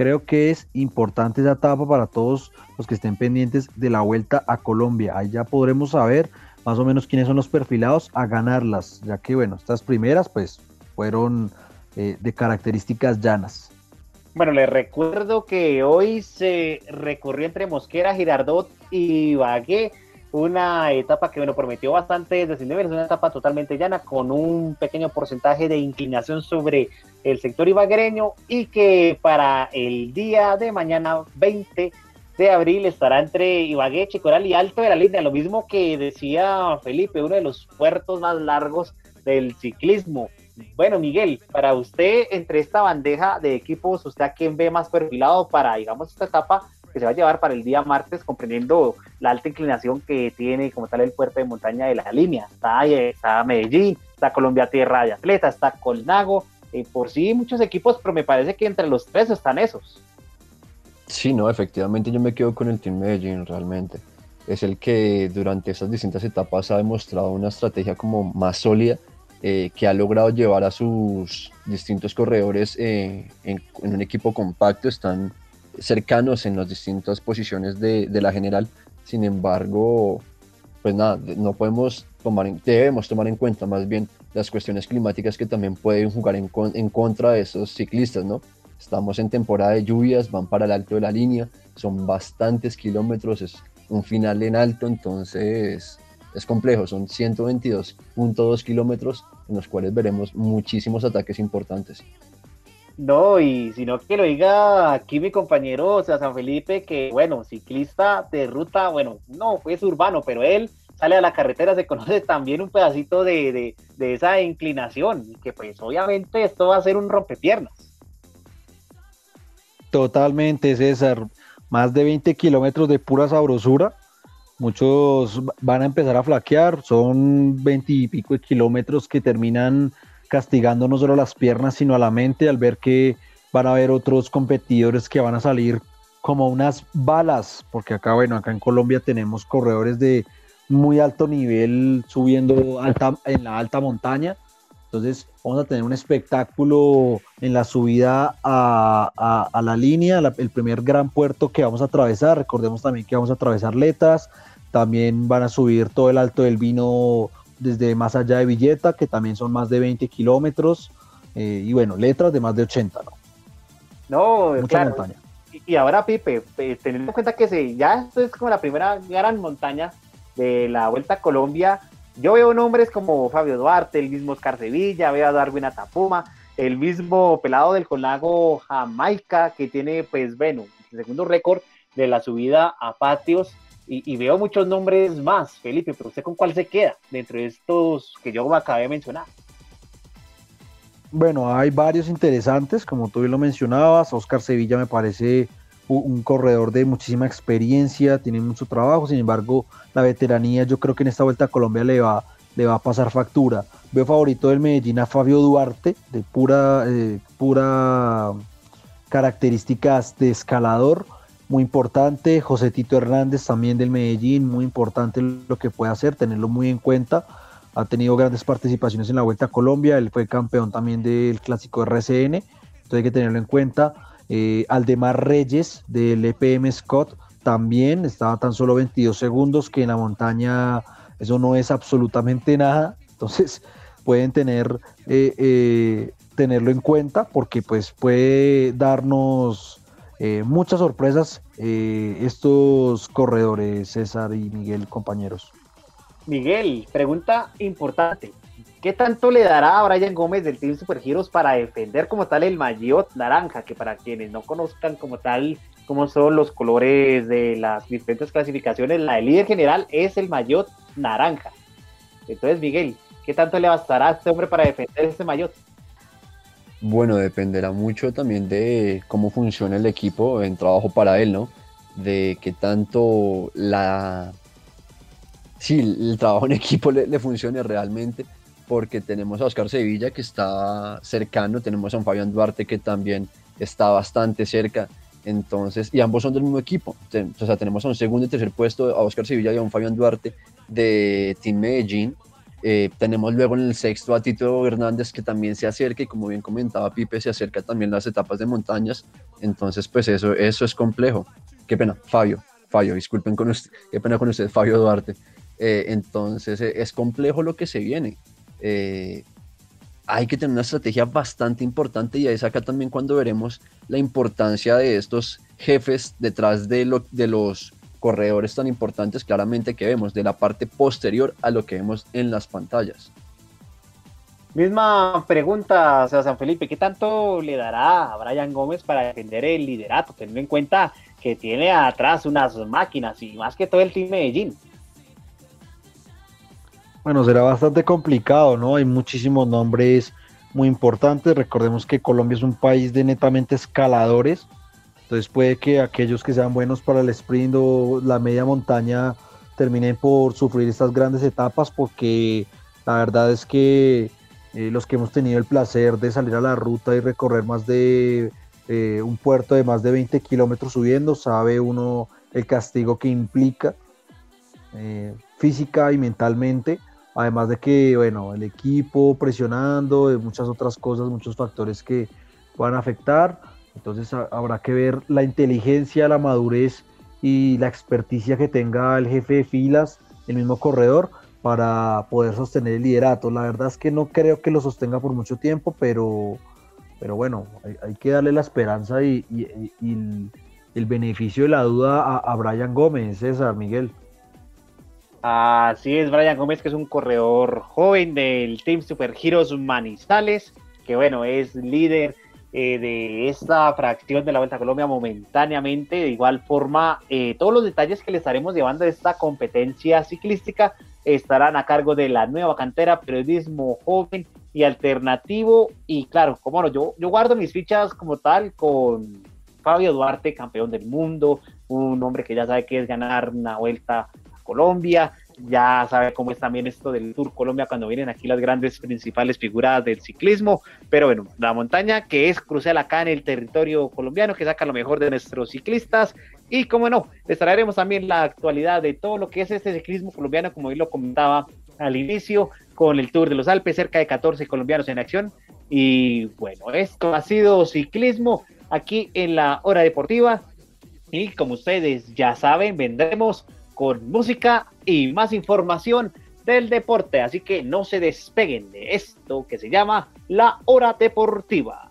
creo que es importante esa etapa para todos los que estén pendientes de la vuelta a Colombia. Ahí ya podremos saber más o menos quiénes son los perfilados a ganarlas, ya que bueno, estas primeras pues fueron eh, de características llanas. Bueno, les recuerdo que hoy se recorrió entre Mosquera, Girardot y Bagué una etapa que bueno, prometió bastante desde es una etapa totalmente llana con un pequeño porcentaje de inclinación sobre el sector ibagreño y que para el día de mañana 20 de abril estará entre Ibagué, Chicoral y Alto de la Línea, lo mismo que decía Felipe, uno de los puertos más largos del ciclismo. Bueno, Miguel, para usted, entre esta bandeja de equipos, ¿usted a quién ve más perfilado para, digamos, esta etapa que se va a llevar para el día martes, comprendiendo la alta inclinación que tiene como tal el puerto de montaña de la línea? Está, está Medellín, está Colombia Tierra de Atleta, está Colnago, eh, por sí muchos equipos, pero me parece que entre los tres están esos. Sí, no, efectivamente yo me quedo con el Team Medellín realmente. Es el que durante esas distintas etapas ha demostrado una estrategia como más sólida, eh, que ha logrado llevar a sus distintos corredores eh, en, un equipo compacto, están cercanos en las distintas posiciones de, de, la general. Sin embargo, pues nada, no podemos tomar, debemos tomar en cuenta más bien las cuestiones climáticas que también pueden jugar en, en contra de esos ciclistas, ¿no? Estamos en temporada de lluvias, van para el alto de la línea, son bastantes kilómetros, es un final en alto, entonces es complejo, son 122.2 kilómetros en los cuales veremos muchísimos ataques importantes. No, y sino que lo diga aquí mi compañero, o sea, San Felipe, que bueno, ciclista de ruta, bueno, no, fue urbano, pero él sale a la carretera, se conoce también un pedacito de, de, de esa inclinación, y que pues obviamente esto va a ser un rompepiernas. Totalmente, César. Más de 20 kilómetros de pura sabrosura. Muchos van a empezar a flaquear. Son 20 y pico de kilómetros que terminan castigando no solo las piernas, sino a la mente al ver que van a haber otros competidores que van a salir como unas balas, porque acá, bueno, acá en Colombia tenemos corredores de muy alto nivel subiendo alta, en la alta montaña entonces vamos a tener un espectáculo en la subida a, la línea, el primer gran puerto que vamos a atravesar. Recordemos también que vamos a atravesar Letras, también van a subir todo el Alto del Vino desde más allá de Villeta, que también son más de 20 kilómetros, eh, y bueno, Letras de más de 80, ¿no? No, Mucha montaña. Y, ahora, Pipe, teniendo en cuenta que se, ya esto es como la primera gran montaña de la Vuelta a Colombia, yo veo nombres como Fabio Duarte, el mismo Oscar Sevilla, veo a Darwin Atapuma, el mismo pelado del Colago Jamaica, que tiene, pues, bueno, el segundo récord de la subida a patios. Y, veo muchos nombres más, Felipe, pero ¿usted con cuál se queda dentro de estos que yo acabé de mencionar? Bueno, hay varios interesantes, como tú lo mencionabas. Oscar Sevilla me parece un corredor de muchísima experiencia, tiene mucho trabajo, sin embargo, la veteranía yo creo que en esta vuelta a Colombia le va, le va a pasar factura. Veo favorito del Medellín a Fabio Duarte, de pura, eh, pura características de escalador, muy importante. José Tito Hernández también del Medellín, muy importante lo que puede hacer, tenerlo muy en cuenta. Ha tenido grandes participaciones en la Vuelta a Colombia, él fue campeón también del clásico RCN, entonces hay que tenerlo en cuenta. Eh, Aldemar Reyes del EPM Scott también estaba tan solo 22 segundos, que en la montaña eso no es absolutamente nada. Entonces pueden tener, eh, eh, tenerlo en cuenta porque pues puede darnos muchas sorpresas estos corredores, César y Miguel, compañeros. Miguel, pregunta importante. ¿Qué tanto le dará a Brian Gómez del Team Super Heroes para defender como tal el maillot naranja? Que para quienes no conozcan como tal cómo son los colores de las diferentes clasificaciones, la del líder general es el maillot naranja. Entonces, Miguel, ¿qué tanto le bastará a este hombre para defender este maillot? Bueno, dependerá mucho también de cómo funciona el equipo en trabajo para él, ¿no? De qué tanto la... Sí, el trabajo en equipo le funcione realmente porque tenemos a Oscar Sevilla que está cercano, tenemos a un Fabián Duarte que también está bastante cerca, entonces, y ambos son del mismo equipo, o sea, tenemos a un segundo y tercer puesto a Oscar Sevilla y a un Fabián Duarte de Team Medellín, eh, tenemos luego en el sexto a Tito Hernández que también se acerca y como bien comentaba Pipe, se acerca también las etapas de montañas, entonces pues eso, eso es complejo. Qué pena, Fabio, Fabio, disculpen con usted, qué pena con usted, Fabio Duarte. Eh, entonces eh, es complejo lo que se viene. Eh, hay que tener una estrategia bastante importante y es acá también cuando veremos la importancia de estos jefes detrás de, lo, de los corredores tan importantes claramente que vemos, de la parte posterior a lo que vemos en las pantallas. Misma pregunta, San Felipe, ¿qué tanto le dará a Brian Gómez para defender el liderato, teniendo en cuenta que tiene atrás unas máquinas y más que todo el Team Medellín? Bueno, será bastante complicado, ¿no? Hay muchísimos nombres muy importantes. Recordemos que Colombia es un país de netamente escaladores. Entonces puede que aquellos que sean buenos para el sprint o la media montaña terminen por sufrir estas grandes etapas porque la verdad es que eh, los que hemos tenido el placer de salir a la ruta y recorrer más de eh, un puerto de más de 20 kilómetros subiendo, sabe uno el castigo que implica eh, física y mentalmente Además de que, bueno, el equipo presionando, de muchas otras cosas, muchos factores que puedan afectar. Entonces habrá que ver la inteligencia, la madurez y la experticia que tenga el jefe de filas, el mismo corredor, para poder sostener el liderato. La verdad es que no creo que lo sostenga por mucho tiempo, pero, pero bueno, hay, que darle la esperanza y, el, beneficio de la duda a, a Brian Gómez, César Miguel. Así es, Brian Gómez, que es un corredor joven del Team Super Heroes Manizales, que bueno, es líder eh, de esta fracción de la Vuelta a Colombia momentáneamente. De igual forma, eh, todos los detalles que le estaremos llevando de esta competencia ciclística estarán a cargo de la nueva cantera Periodismo Joven y Alternativo. Y claro, como no, yo, yo guardo mis fichas como tal con Fabio Duarte, campeón del mundo, un hombre que ya sabe que es ganar una vuelta Colombia, ya sabe cómo es también esto del Tour Colombia cuando vienen aquí las grandes principales figuras del ciclismo, pero bueno, la montaña que es crucial acá en el territorio colombiano, que saca lo mejor de nuestros ciclistas y como no, les traeremos también la actualidad de todo lo que es este ciclismo colombiano, como hoy lo comentaba al inicio, con el Tour de los Alpes, cerca de 14 colombianos en acción. Y bueno, esto ha sido ciclismo aquí en la hora deportiva. Y como ustedes ya saben, vendremos con música y más información del deporte. Así que no se despeguen de esto que se llama La Hora Deportiva.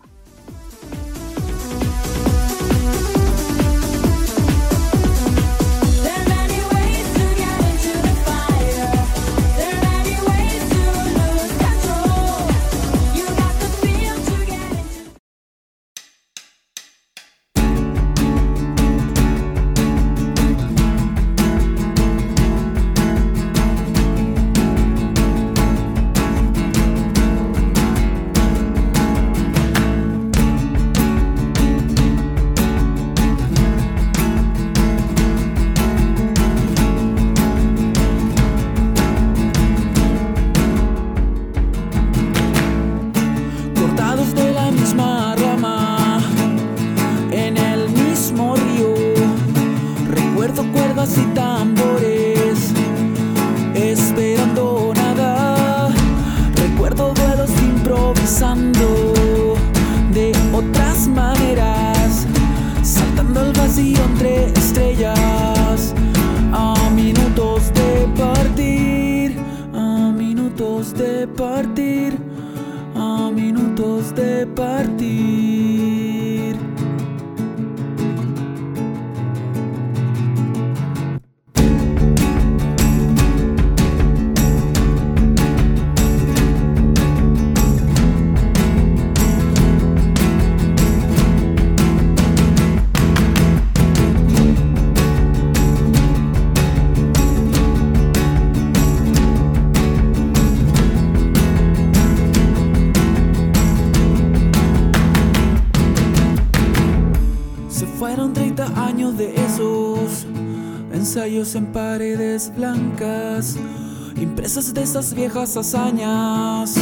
Viejas hazañas,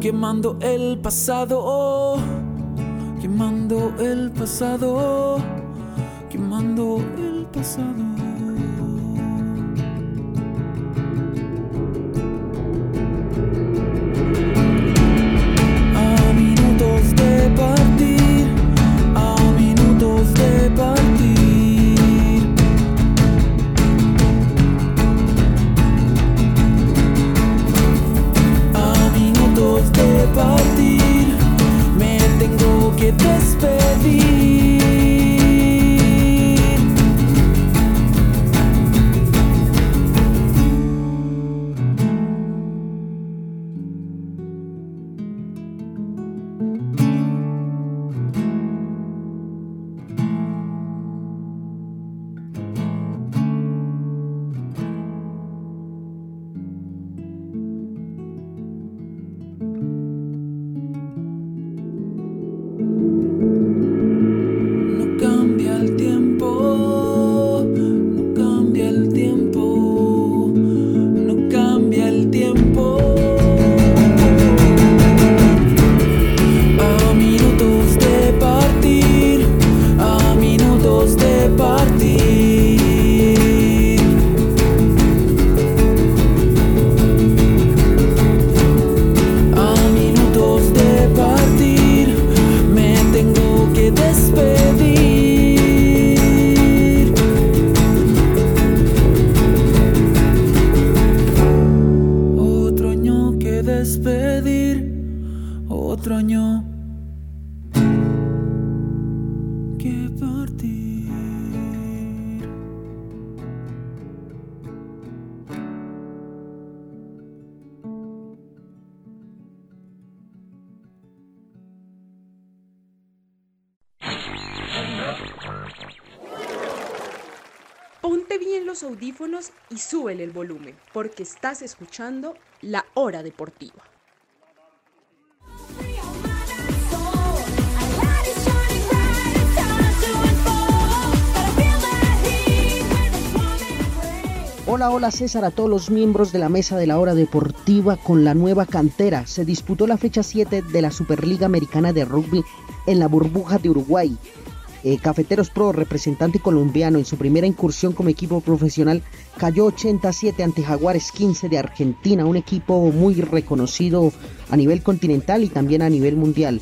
quemando el pasado, quemando el pasado, estás escuchando La Hora Deportiva. Hola, hola César, a todos los miembros de la mesa de la hora deportiva con la nueva cantera. Se disputó la fecha 7 de la Superliga Americana de Rugby en la burbuja de Uruguay. Eh, Cafeteros Pro, representante colombiano en su primera incursión como equipo profesional, cayó 87 ante Jaguares 15 de Argentina, un equipo muy reconocido a nivel continental y también a nivel mundial.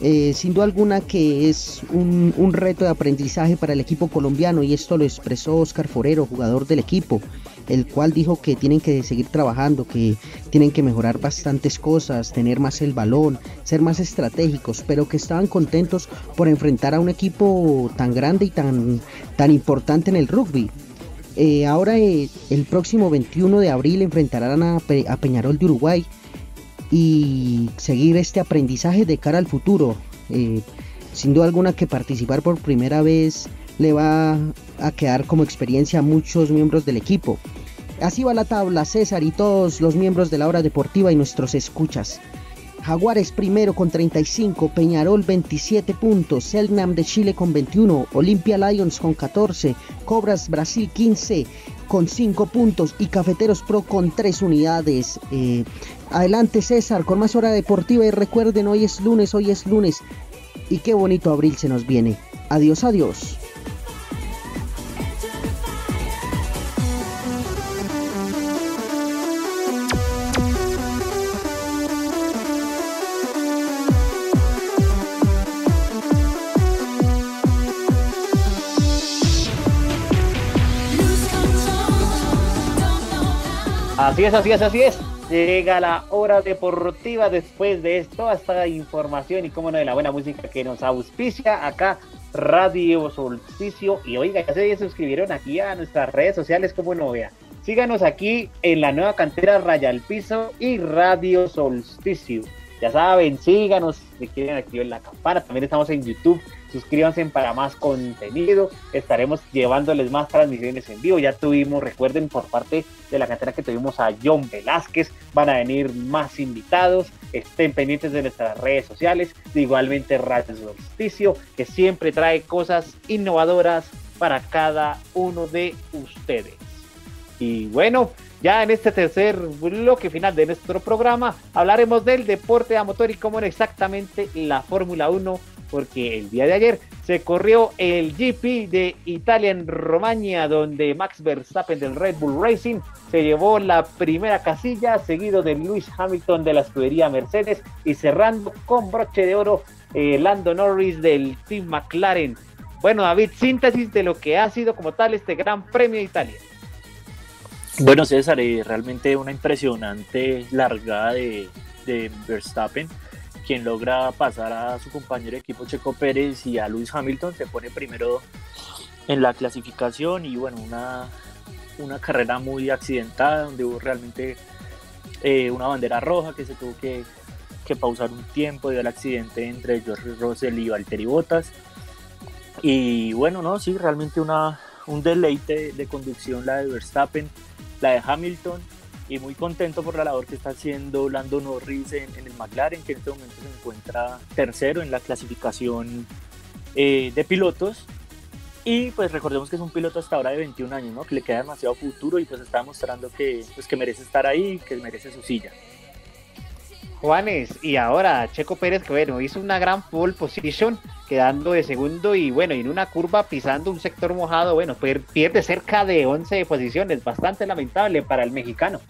Eh, sin duda alguna que es un, un, reto de aprendizaje para el equipo colombiano y esto lo expresó Oscar Forero, jugador del equipo el cual dijo que tienen que seguir trabajando, que tienen que mejorar bastantes cosas, tener más el balón, ser más estratégicos, pero que estaban contentos por enfrentar a un equipo tan grande y tan, tan importante en el rugby. Eh, ahora eh, el próximo 21 de abril enfrentarán a, Peñarol de Uruguay y seguir este aprendizaje de cara al futuro. Eh, sin duda alguna que participar por primera vez le va a quedar como experiencia a muchos miembros del equipo. Así va la tabla, César y todos los miembros de la hora deportiva y nuestros escuchas. Jaguares primero con 35, Peñarol 27 puntos, Selnam de Chile con 21, Olimpia Lions con 14, Cobras Brasil 15 con 5 puntos y Cafeteros Pro con 3 unidades. Eh, adelante César con más hora deportiva y recuerden hoy es lunes, hoy es lunes y qué bonito abril se nos viene. Adiós, adiós. Así es, así es, así es. Llega la hora deportiva después de toda esta información y como no de la buena música que nos auspicia acá Radio Solsticio. Y oiga, ya se suscribieron aquí a nuestras redes sociales, como no vea. Síganos aquí en la nueva cantera Raya al Piso y Radio Solsticio. Ya saben, síganos si quieren activar la campana. También estamos en YouTube Suscríbanse para más contenido. Estaremos llevándoles más transmisiones en vivo. Ya tuvimos, recuerden, por parte de la cantera que tuvimos a John Velázquez. Van a venir más invitados. Estén pendientes de nuestras redes sociales. Igualmente Radio Solsticio, que siempre trae cosas innovadoras para cada uno de ustedes. Y bueno, ya en este tercer bloque final de nuestro programa hablaremos del deporte a motor y cómo exactamente la Fórmula 1 porque el día de ayer se corrió el GP de Italia en Romagna, donde Max Verstappen del Red Bull Racing se llevó la primera casilla, seguido de Lewis Hamilton de la escudería Mercedes y cerrando con broche de oro eh, Lando Norris del Team McLaren. Bueno, David, síntesis de lo que ha sido como tal este Gran Premio de Italia. Bueno, César, eh, realmente una impresionante largada de Verstappen quien logra pasar a su compañero de equipo Checo Pérez y a Luis Hamilton, se pone primero en la clasificación y bueno, una, una carrera muy accidentada donde hubo realmente eh, una bandera roja que se tuvo que, que pausar un tiempo debido al accidente entre George Russell y Valtteri Bottas. Y bueno, no, sí, realmente una, un deleite de conducción la de Verstappen, la de Hamilton y muy contento por la labor que está haciendo Lando Norris en, el McLaren, que en este momento se encuentra tercero en la clasificación eh, de pilotos. Y pues recordemos que es un piloto hasta ahora de 21 años, ¿no? que le queda demasiado futuro y pues está demostrando que, pues, que merece estar ahí, que merece su silla. Juanes, y ahora Checo Pérez, que bueno, hizo una gran pole position, quedando de segundo y bueno, en una curva pisando un sector mojado, bueno, pierde cerca de 11 posiciones, bastante lamentable para el mexicano.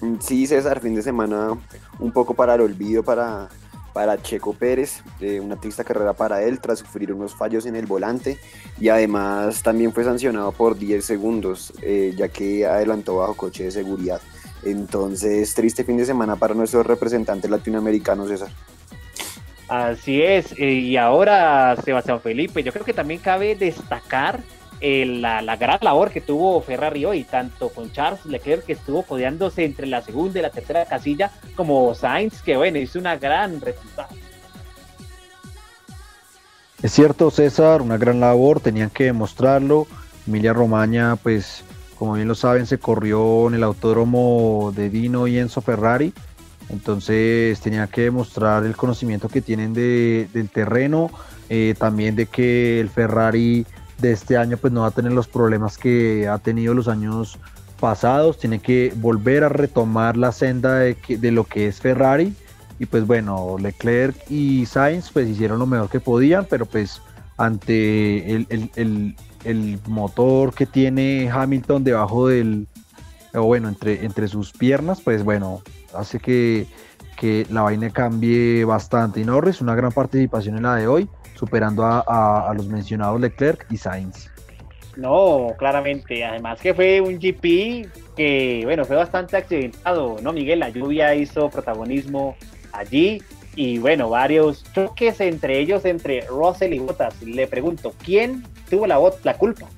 Mm, sí, César, fin de semana un poco para el olvido para, para Checo Pérez, eh, una triste carrera para él tras sufrir unos fallos en el volante y además también fue sancionado por 10 segundos, eh, ya que adelantó bajo coche de seguridad. Entonces, triste fin de semana para nuestros representantes latinoamericanos, César. Así es, y ahora Sebastián Felipe, yo creo que también cabe destacar eh, la, gran labor que tuvo Ferrari hoy, tanto con Charles Leclerc que estuvo codeándose entre la segunda y la tercera casilla, como Sainz, que bueno, hizo una gran resultado. Es cierto, César, una gran labor, tenían que demostrarlo. Emilia Romagna, pues como bien lo saben, se corrió en el autódromo de Dino y Enzo Ferrari. Entonces tenía que demostrar el conocimiento que tienen del terreno, eh, también de que el Ferrari de este año pues no va a tener los problemas que ha tenido los años pasados, tiene que volver a retomar la senda de, lo que es Ferrari y pues bueno, Leclerc y Sainz pues hicieron lo mejor que podían, pero pues ante el motor que tiene Hamilton debajo del, o bueno, entre, entre sus piernas, pues bueno, hace que, que la vaina cambie bastante. Y Norris, una gran participación en la de hoy, superando a, a, los mencionados Leclerc y Sainz. No, claramente. Además que fue un GP que, bueno, fue bastante accidentado, ¿no, Miguel? La lluvia hizo protagonismo allí y, bueno, varios choques entre ellos, entre Russell y Bottas. Le pregunto, ¿quién tuvo la, la culpa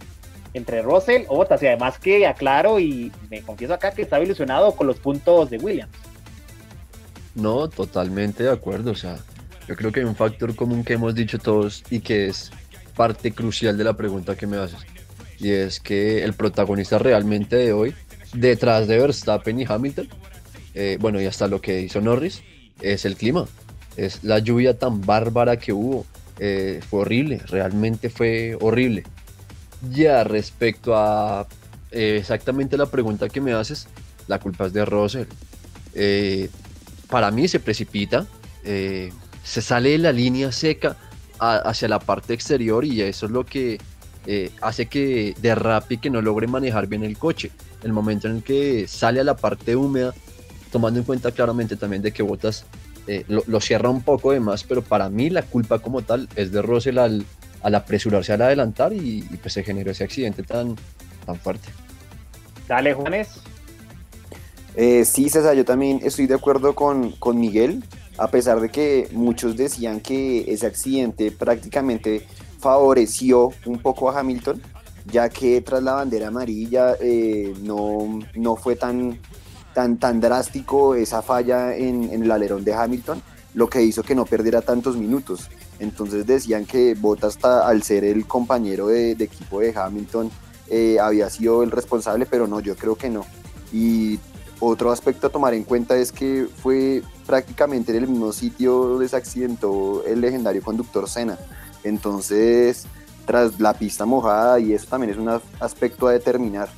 entre Russell o Bottas. Y además que aclaro y me confieso acá que estaba ilusionado con los puntos de Williams. No, totalmente de acuerdo. O sea, yo creo que hay un factor común que hemos dicho todos y que es parte crucial de la pregunta que me haces. Y es que el protagonista realmente de hoy, detrás de Verstappen y Hamilton, eh, bueno, y hasta lo que hizo Norris, es el clima. Es la lluvia tan bárbara que hubo. Eh, fue horrible, realmente fue horrible. Ya respecto a eh, exactamente la pregunta que me haces, la culpa es de Russell. Eh, para mí se precipita, se sale de la línea seca hacia la parte exterior y eso es lo que hace que derrape y que no logre manejar bien el coche. El momento en que sale a la parte húmeda, tomando en cuenta claramente también de que Botas eh, lo, cierra un poco de más, pero para mí la culpa como tal es de Russell al, apresurarse al adelantar y, pues se generó ese accidente tan, tan fuerte. Dale, Juanes. Eh, sí, César, yo también estoy de acuerdo con, con Miguel, a pesar de que muchos decían que ese accidente prácticamente favoreció un poco a Hamilton, ya que tras la bandera amarilla eh, no, no fue tan, tan, tan drástico esa falla en, el alerón de Hamilton, lo que hizo que no perdiera tantos minutos. Entonces decían que Bottas, al ser el compañero de, equipo de Hamilton, eh, había sido el responsable, pero no, yo creo que no. Y otro aspecto a tomar en cuenta es que fue prácticamente en el mismo sitio donde se accidentó el legendario conductor Senna. Entonces, tras la pista mojada, y eso también es un aspecto a determinar.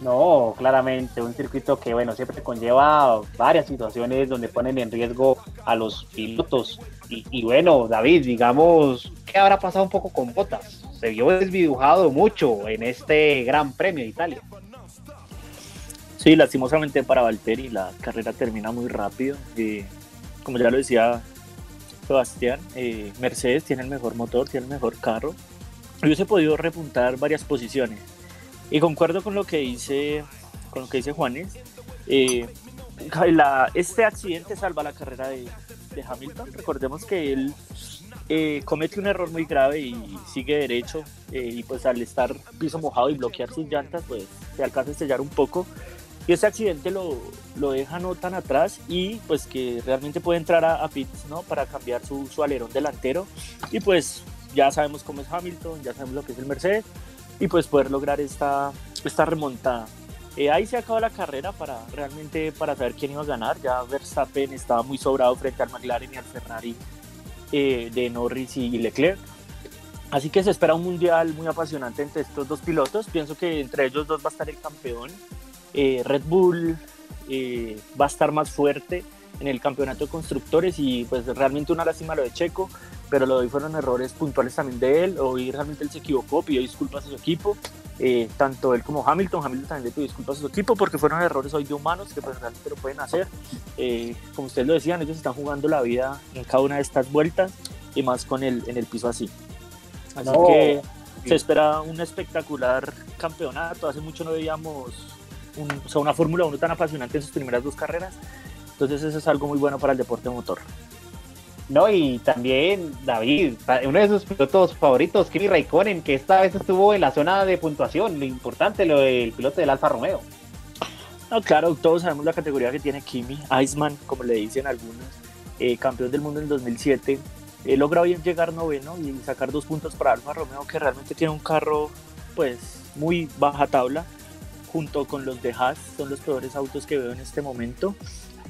No, claramente, un circuito que, bueno, siempre conlleva varias situaciones donde ponen en riesgo a los pilotos. Y, bueno, David, digamos, ¿qué habrá pasado un poco con Botas? Se vio desdibujado mucho en este Gran Premio de Italia. Sí, lastimosamente para Valtteri la carrera termina muy rápido. Eh, como ya lo decía Sebastián, eh, Mercedes tiene el mejor motor, tiene el mejor carro. Hubiese podido repuntar varias posiciones y concuerdo con lo que dice, con lo que dice Juanes. Eh, este accidente salva la carrera de, Hamilton. Recordemos que él eh, comete un error muy grave y sigue derecho. Eh, y pues al estar piso mojado y bloquear sus llantas, pues se alcanza a estrellar un poco. Y ese accidente lo, lo deja no tan atrás y pues que realmente puede entrar a, a pits, ¿no? Para cambiar su, su alerón delantero. Y pues ya sabemos cómo es Hamilton, ya sabemos lo que es el Mercedes y pues poder lograr esta, esta remontada. Eh, ahí se acabó la carrera para realmente para saber quién iba a ganar. Ya Verstappen estaba muy sobrado frente al McLaren y al Ferrari eh, de Norris y Leclerc. Así que se espera un mundial muy apasionante entre estos dos pilotos. Pienso que entre ellos dos va a estar el campeón. Eh, Red Bull va a estar más fuerte en el campeonato de constructores y pues realmente una lástima lo de Checo, pero lo de hoy fueron errores puntuales también de él. Hoy realmente él se equivocó, pidió disculpas a su equipo eh, tanto él como Hamilton. Hamilton también le pidió disculpas a su equipo porque fueron errores hoy de humanos que pues realmente lo pueden hacer. Eh, como ustedes lo decían, ellos están jugando la vida en cada una de estas vueltas y más con el, en el piso así. Así que se espera un espectacular campeonato. Hace mucho no veíamos una Fórmula 1 tan apasionante en sus primeras dos carreras. Entonces eso es algo muy bueno para el deporte motor. No, y también David, uno de sus pilotos favoritos, Kimi Raikkonen, que esta vez estuvo en la zona de puntuación, lo importante, lo del piloto del Alfa Romeo. No, claro, todos sabemos la categoría que tiene Kimi, Iceman, como le dicen algunos, eh, campeón del mundo en 2007. Eh, logra bien llegar noveno y sacar dos puntos para Alfa Romeo, que realmente tiene un carro, pues, muy baja tabla, junto con los de Haas, son los peores autos que veo en este momento.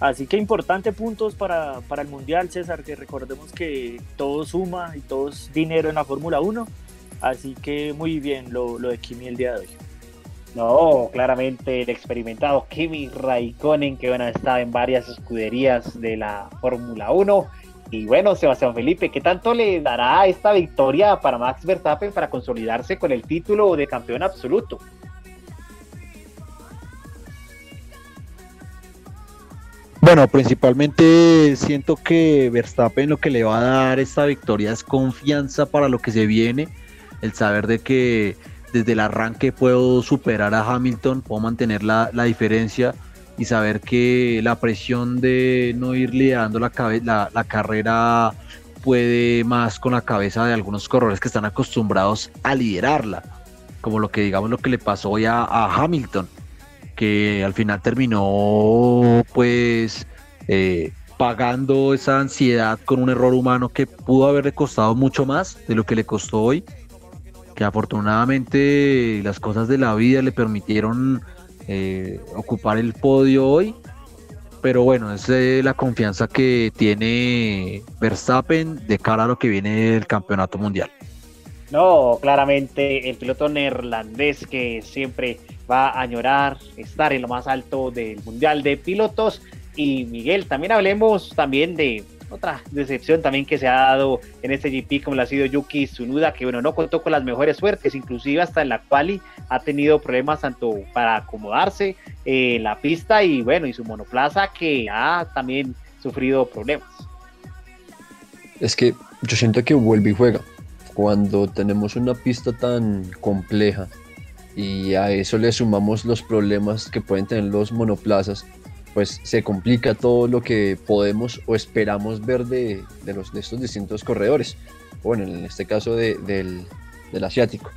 Así que importante puntos para, para, el Mundial, César, que recordemos que todo suma y todo es dinero en la Fórmula 1. Así que muy bien lo, lo, de Kimi el día de hoy. No, claramente el experimentado Kimi Raikkonen, que bueno, está en varias escuderías de la Fórmula 1. Y bueno, Sebastián Felipe, ¿qué tanto le dará esta victoria para Max Verstappen para consolidarse con el título de campeón absoluto? Bueno, principalmente siento que Verstappen lo que le va a dar esta victoria es confianza para lo que se viene, el saber de que desde el arranque puedo superar a Hamilton, puedo mantener la, diferencia y saber que la presión de no ir liderando la, la, la carrera puede más con la cabeza de algunos corredores que están acostumbrados a liderarla, como lo que digamos lo que le pasó hoy a Hamilton que al final terminó pues eh, pagando esa ansiedad con un error humano que pudo haberle costado mucho más de lo que le costó hoy, que afortunadamente las cosas de la vida le permitieron eh, ocupar el podio hoy, pero bueno, es la confianza que tiene Verstappen de cara a lo que viene del campeonato mundial. No, claramente el piloto neerlandés que siempre va a añorar estar en lo más alto del Mundial de Pilotos. Y Miguel, también hablemos también de otra decepción también que se ha dado en este GP como lo ha sido Yuki Tsunoda, que bueno, no contó con las mejores suertes, inclusive hasta en la quali ha tenido problemas tanto para acomodarse en la pista y bueno, y su monoplaza que ha también sufrido problemas. Es que yo siento que vuelve y juega. Cuando tenemos una pista tan compleja y a eso le sumamos los problemas que pueden tener los monoplazas, pues se complica todo lo que podemos o esperamos ver de, los, de estos distintos corredores, bueno, en este caso del, asiático.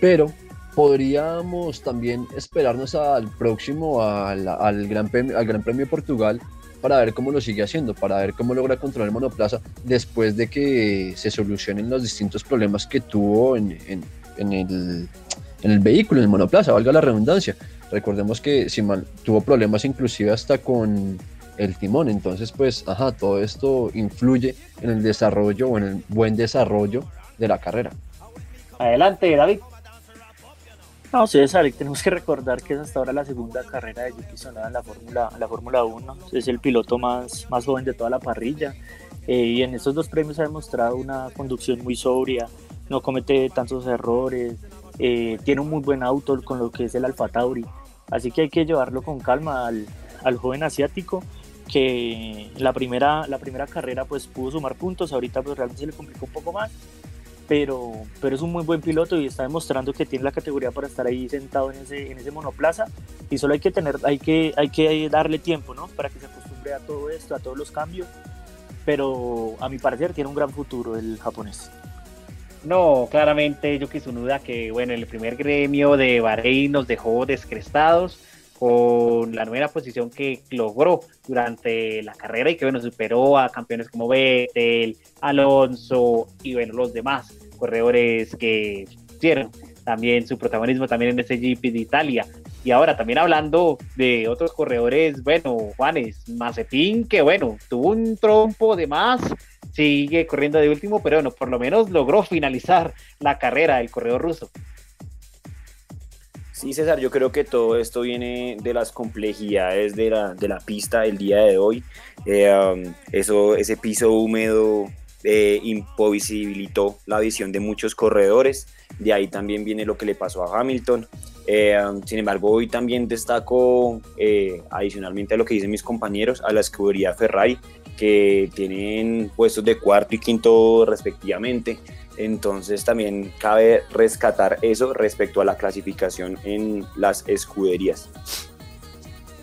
Pero podríamos también esperarnos al próximo, al, Gran Premio, al Gran Premio de Portugal, para ver cómo lo sigue haciendo, para ver cómo logra controlar el monoplaza después de que se solucionen los distintos problemas que tuvo en, en el en el vehículo, en el monoplaza, valga la redundancia. Recordemos que si mal, tuvo problemas inclusive hasta con el timón, entonces pues, ajá, todo esto influye en el desarrollo o en el buen desarrollo de la carrera. Adelante, David. No, César, tenemos que recordar que es hasta ahora la segunda carrera de Yuki Tsunoda en la Fórmula, la Fórmula 1. Es el piloto más, más joven de toda la parrilla. Eh, y en estos dos premios ha demostrado una conducción muy sobria, no comete tantos errores, eh, tiene un muy buen auto con lo que es el Alfa Tauri, así que hay que llevarlo con calma al, al joven asiático que la primera, la primera carrera pues pudo sumar puntos, ahorita pues realmente se le complicó un poco más, pero, pero es un muy buen piloto y está demostrando que tiene la categoría para estar ahí sentado en ese, en ese monoplaza y solo hay que tener, hay que, hay que darle tiempo, ¿no? Para que se acostumbre a todo esto, a todos los cambios, pero a mi parecer tiene un gran futuro el japonés. No, claramente Yuki Tsunoda que bueno, en el primer gremio de Bahrein nos dejó descrestados con la nueva posición que logró durante la carrera y que bueno, superó a campeones como Vettel, Alonso y bueno, los demás corredores que hicieron también su protagonismo también en ese GP de Italia. Y ahora también hablando de otros corredores, bueno, Juanes, Mazepin, que bueno, tuvo un trompo de más, sigue corriendo de último, pero bueno, por lo menos logró finalizar la carrera del corredor ruso. Sí, César, yo creo que todo esto viene de las complejidades de la, de la pista el día de hoy. Eh, um, eso, ese piso húmedo eh, imposibilitó la visión de muchos corredores. De ahí también viene lo que le pasó a Hamilton. Eh, sin embargo, hoy también destaco, eh, adicionalmente a lo que dicen mis compañeros, a la escudería Ferrari, que tienen puestos de cuarto y quinto respectivamente. Entonces también cabe rescatar eso respecto a la clasificación en las escuderías.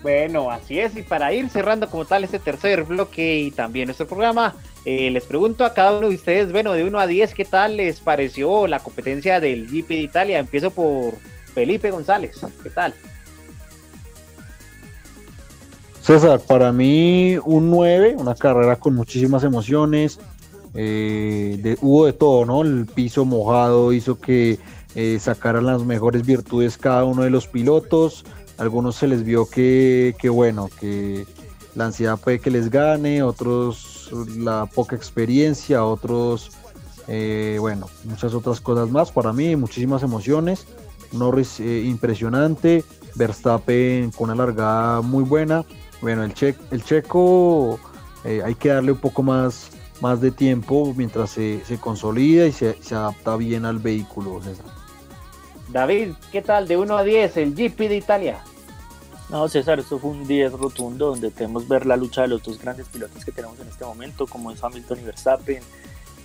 Bueno, así es, y para ir cerrando como tal este tercer bloque y también nuestro programa, eh, les pregunto a cada uno de ustedes, bueno, de 1 a 10, ¿qué tal les pareció la competencia del GP de Italia? Empiezo por Felipe González, ¿qué tal? César, para mí un 9, una carrera con muchísimas emociones, eh, hubo de todo, ¿no? El piso mojado hizo que eh, sacaran las mejores virtudes cada uno de los pilotos, algunos se les vio que, que bueno, que la ansiedad puede que les gane, otros la poca experiencia, otros, eh, bueno, muchas otras cosas más. Para mí, muchísimas emociones. Norris eh, impresionante, Verstappen con una largada muy buena. Bueno, el, che el checo eh, hay que darle un poco más, más de tiempo mientras se, se consolida y se, se, adapta bien al vehículo. David, ¿qué tal de 1 a 10 el GP de Italia? No, César, esto fue un 10 rotundo donde podemos ver la lucha de los dos grandes pilotos que tenemos en este momento, como es Hamilton y Verstappen.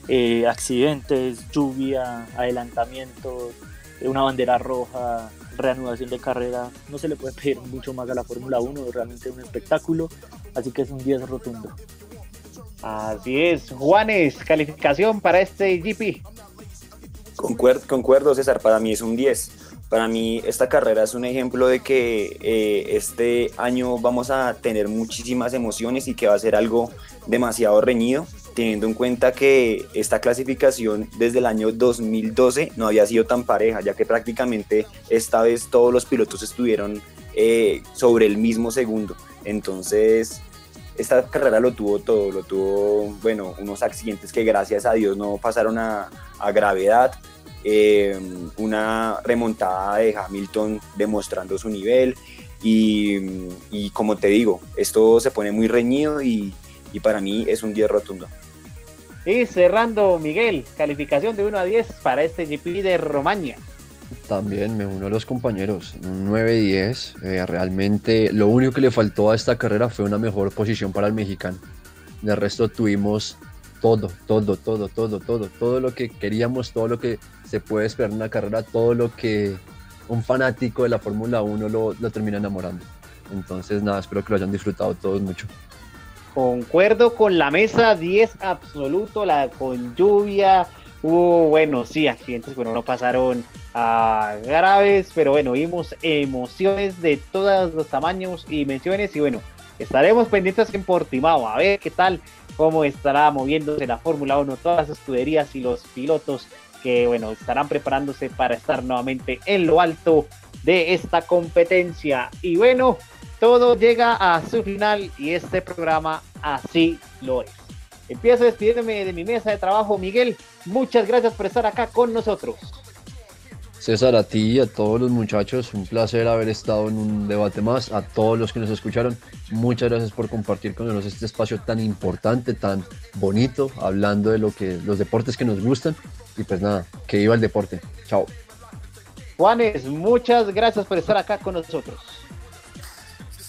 Eh, accidentes, lluvia, adelantamientos, una bandera roja, reanudación de carrera. No se le puede pedir mucho más a la Fórmula 1, realmente un espectáculo. Así que es un 10 rotundo. Así es. Juanes, calificación para este GP. Concuerdo, concuerdo César, para mí es un 10 para mí esta carrera es un ejemplo de que eh, este año vamos a tener muchísimas emociones y que va a ser algo demasiado reñido, teniendo en cuenta que esta clasificación desde el año 2012 no había sido tan pareja, ya que prácticamente esta vez todos los pilotos estuvieron eh, sobre el mismo segundo. Entonces, esta carrera lo tuvo todo, lo tuvo, bueno, unos accidentes que gracias a Dios no pasaron a, a gravedad, eh, una remontada de Hamilton demostrando su nivel y, como te digo, esto se pone muy reñido y, para mí es un 10 rotundo. Y cerrando, Miguel, calificación de 1 a 10 para este GP de Romagna. También me uno a los compañeros, un 9-10. Eh, realmente lo único que le faltó a esta carrera fue una mejor posición para el mexicano. De resto tuvimos todo, todo, todo, todo, todo, todo lo que queríamos, todo lo que se puede esperar en una carrera, todo lo que un fanático de la Fórmula 1 lo, lo termina enamorando. Entonces, nada, espero que lo hayan disfrutado todos mucho. Concuerdo con la mesa 10 absoluto, la con lluvia. Hubo, bueno, sí, accidentes, bueno, no pasaron a graves, pero bueno, vimos emociones de todos los tamaños y menciones. Y bueno, estaremos pendientes en Portimao a ver qué tal, cómo estará moviéndose la Fórmula 1, todas las escuderías y los pilotos que bueno, estarán preparándose para estar nuevamente en lo alto de esta competencia. Y bueno, todo llega a su final y este programa así lo es. Empiezo despidiéndome de mi mesa de trabajo, Miguel. Muchas gracias por estar acá con nosotros. César, a ti y a todos los muchachos, un placer haber estado en un debate más. A todos los que nos escucharon, muchas gracias por compartir con nosotros este espacio tan importante, tan bonito, hablando de lo que los deportes que nos gustan. Y pues nada, que iba el deporte. Chao. Juanes, muchas gracias por estar acá con nosotros.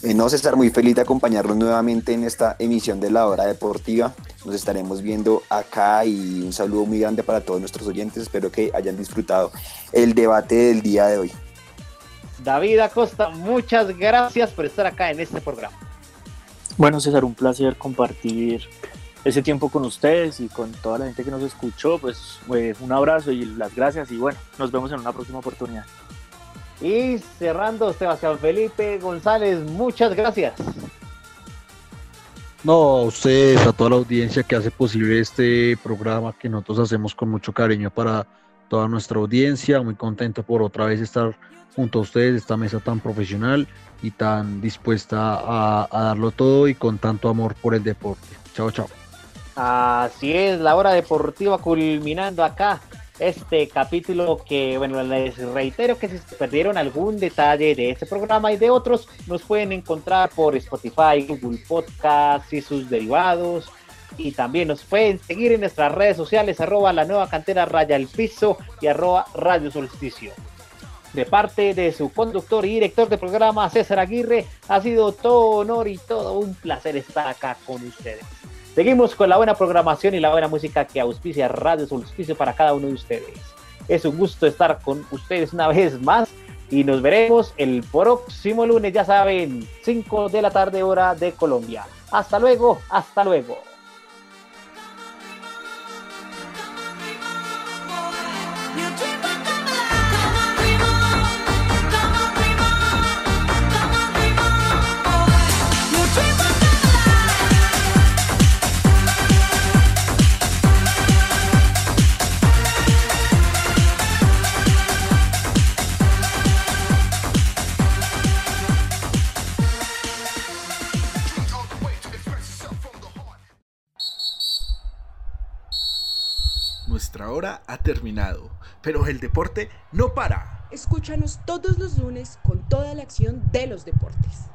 Eh, no, César, muy feliz de acompañarlos nuevamente en esta emisión de la hora deportiva. Nos estaremos viendo acá y un saludo muy grande para todos nuestros oyentes. Espero que hayan disfrutado el debate del día de hoy. David Acosta, muchas gracias por estar acá en este programa. Bueno, César, un placer compartir ese tiempo con ustedes y con toda la gente que nos escuchó. Pues eh, un abrazo y las gracias y bueno, nos vemos en una próxima oportunidad. Y cerrando, Sebastián Felipe González, muchas gracias. No, a ustedes, a toda la audiencia que hace posible este programa que nosotros hacemos con mucho cariño para toda nuestra audiencia, muy contento por otra vez estar junto a ustedes, esta mesa tan profesional y tan dispuesta a, a darlo todo y con tanto amor por el deporte. Chao, chao. Así es, la hora deportiva culminando acá este capítulo que, bueno, les reitero que si se perdieron algún detalle de este programa y de otros, nos pueden encontrar por Spotify, Google Podcast y sus derivados. Y también nos pueden seguir en nuestras redes sociales, arroba la nueva cantera raya el piso y arroba radio solsticio. De parte de su conductor y director de programa, César Aguirre, ha sido todo honor y todo un placer estar acá con ustedes. Seguimos con la buena programación y la buena música que auspicia Radio Solsticio para cada uno de ustedes. Es un gusto estar con ustedes una vez más y nos veremos el próximo lunes, ya saben, 5 de la tarde hora de Colombia. Hasta luego, hasta luego. Nuestra hora ha terminado, pero el deporte no para. Escúchanos todos los lunes con toda la acción de los deportes.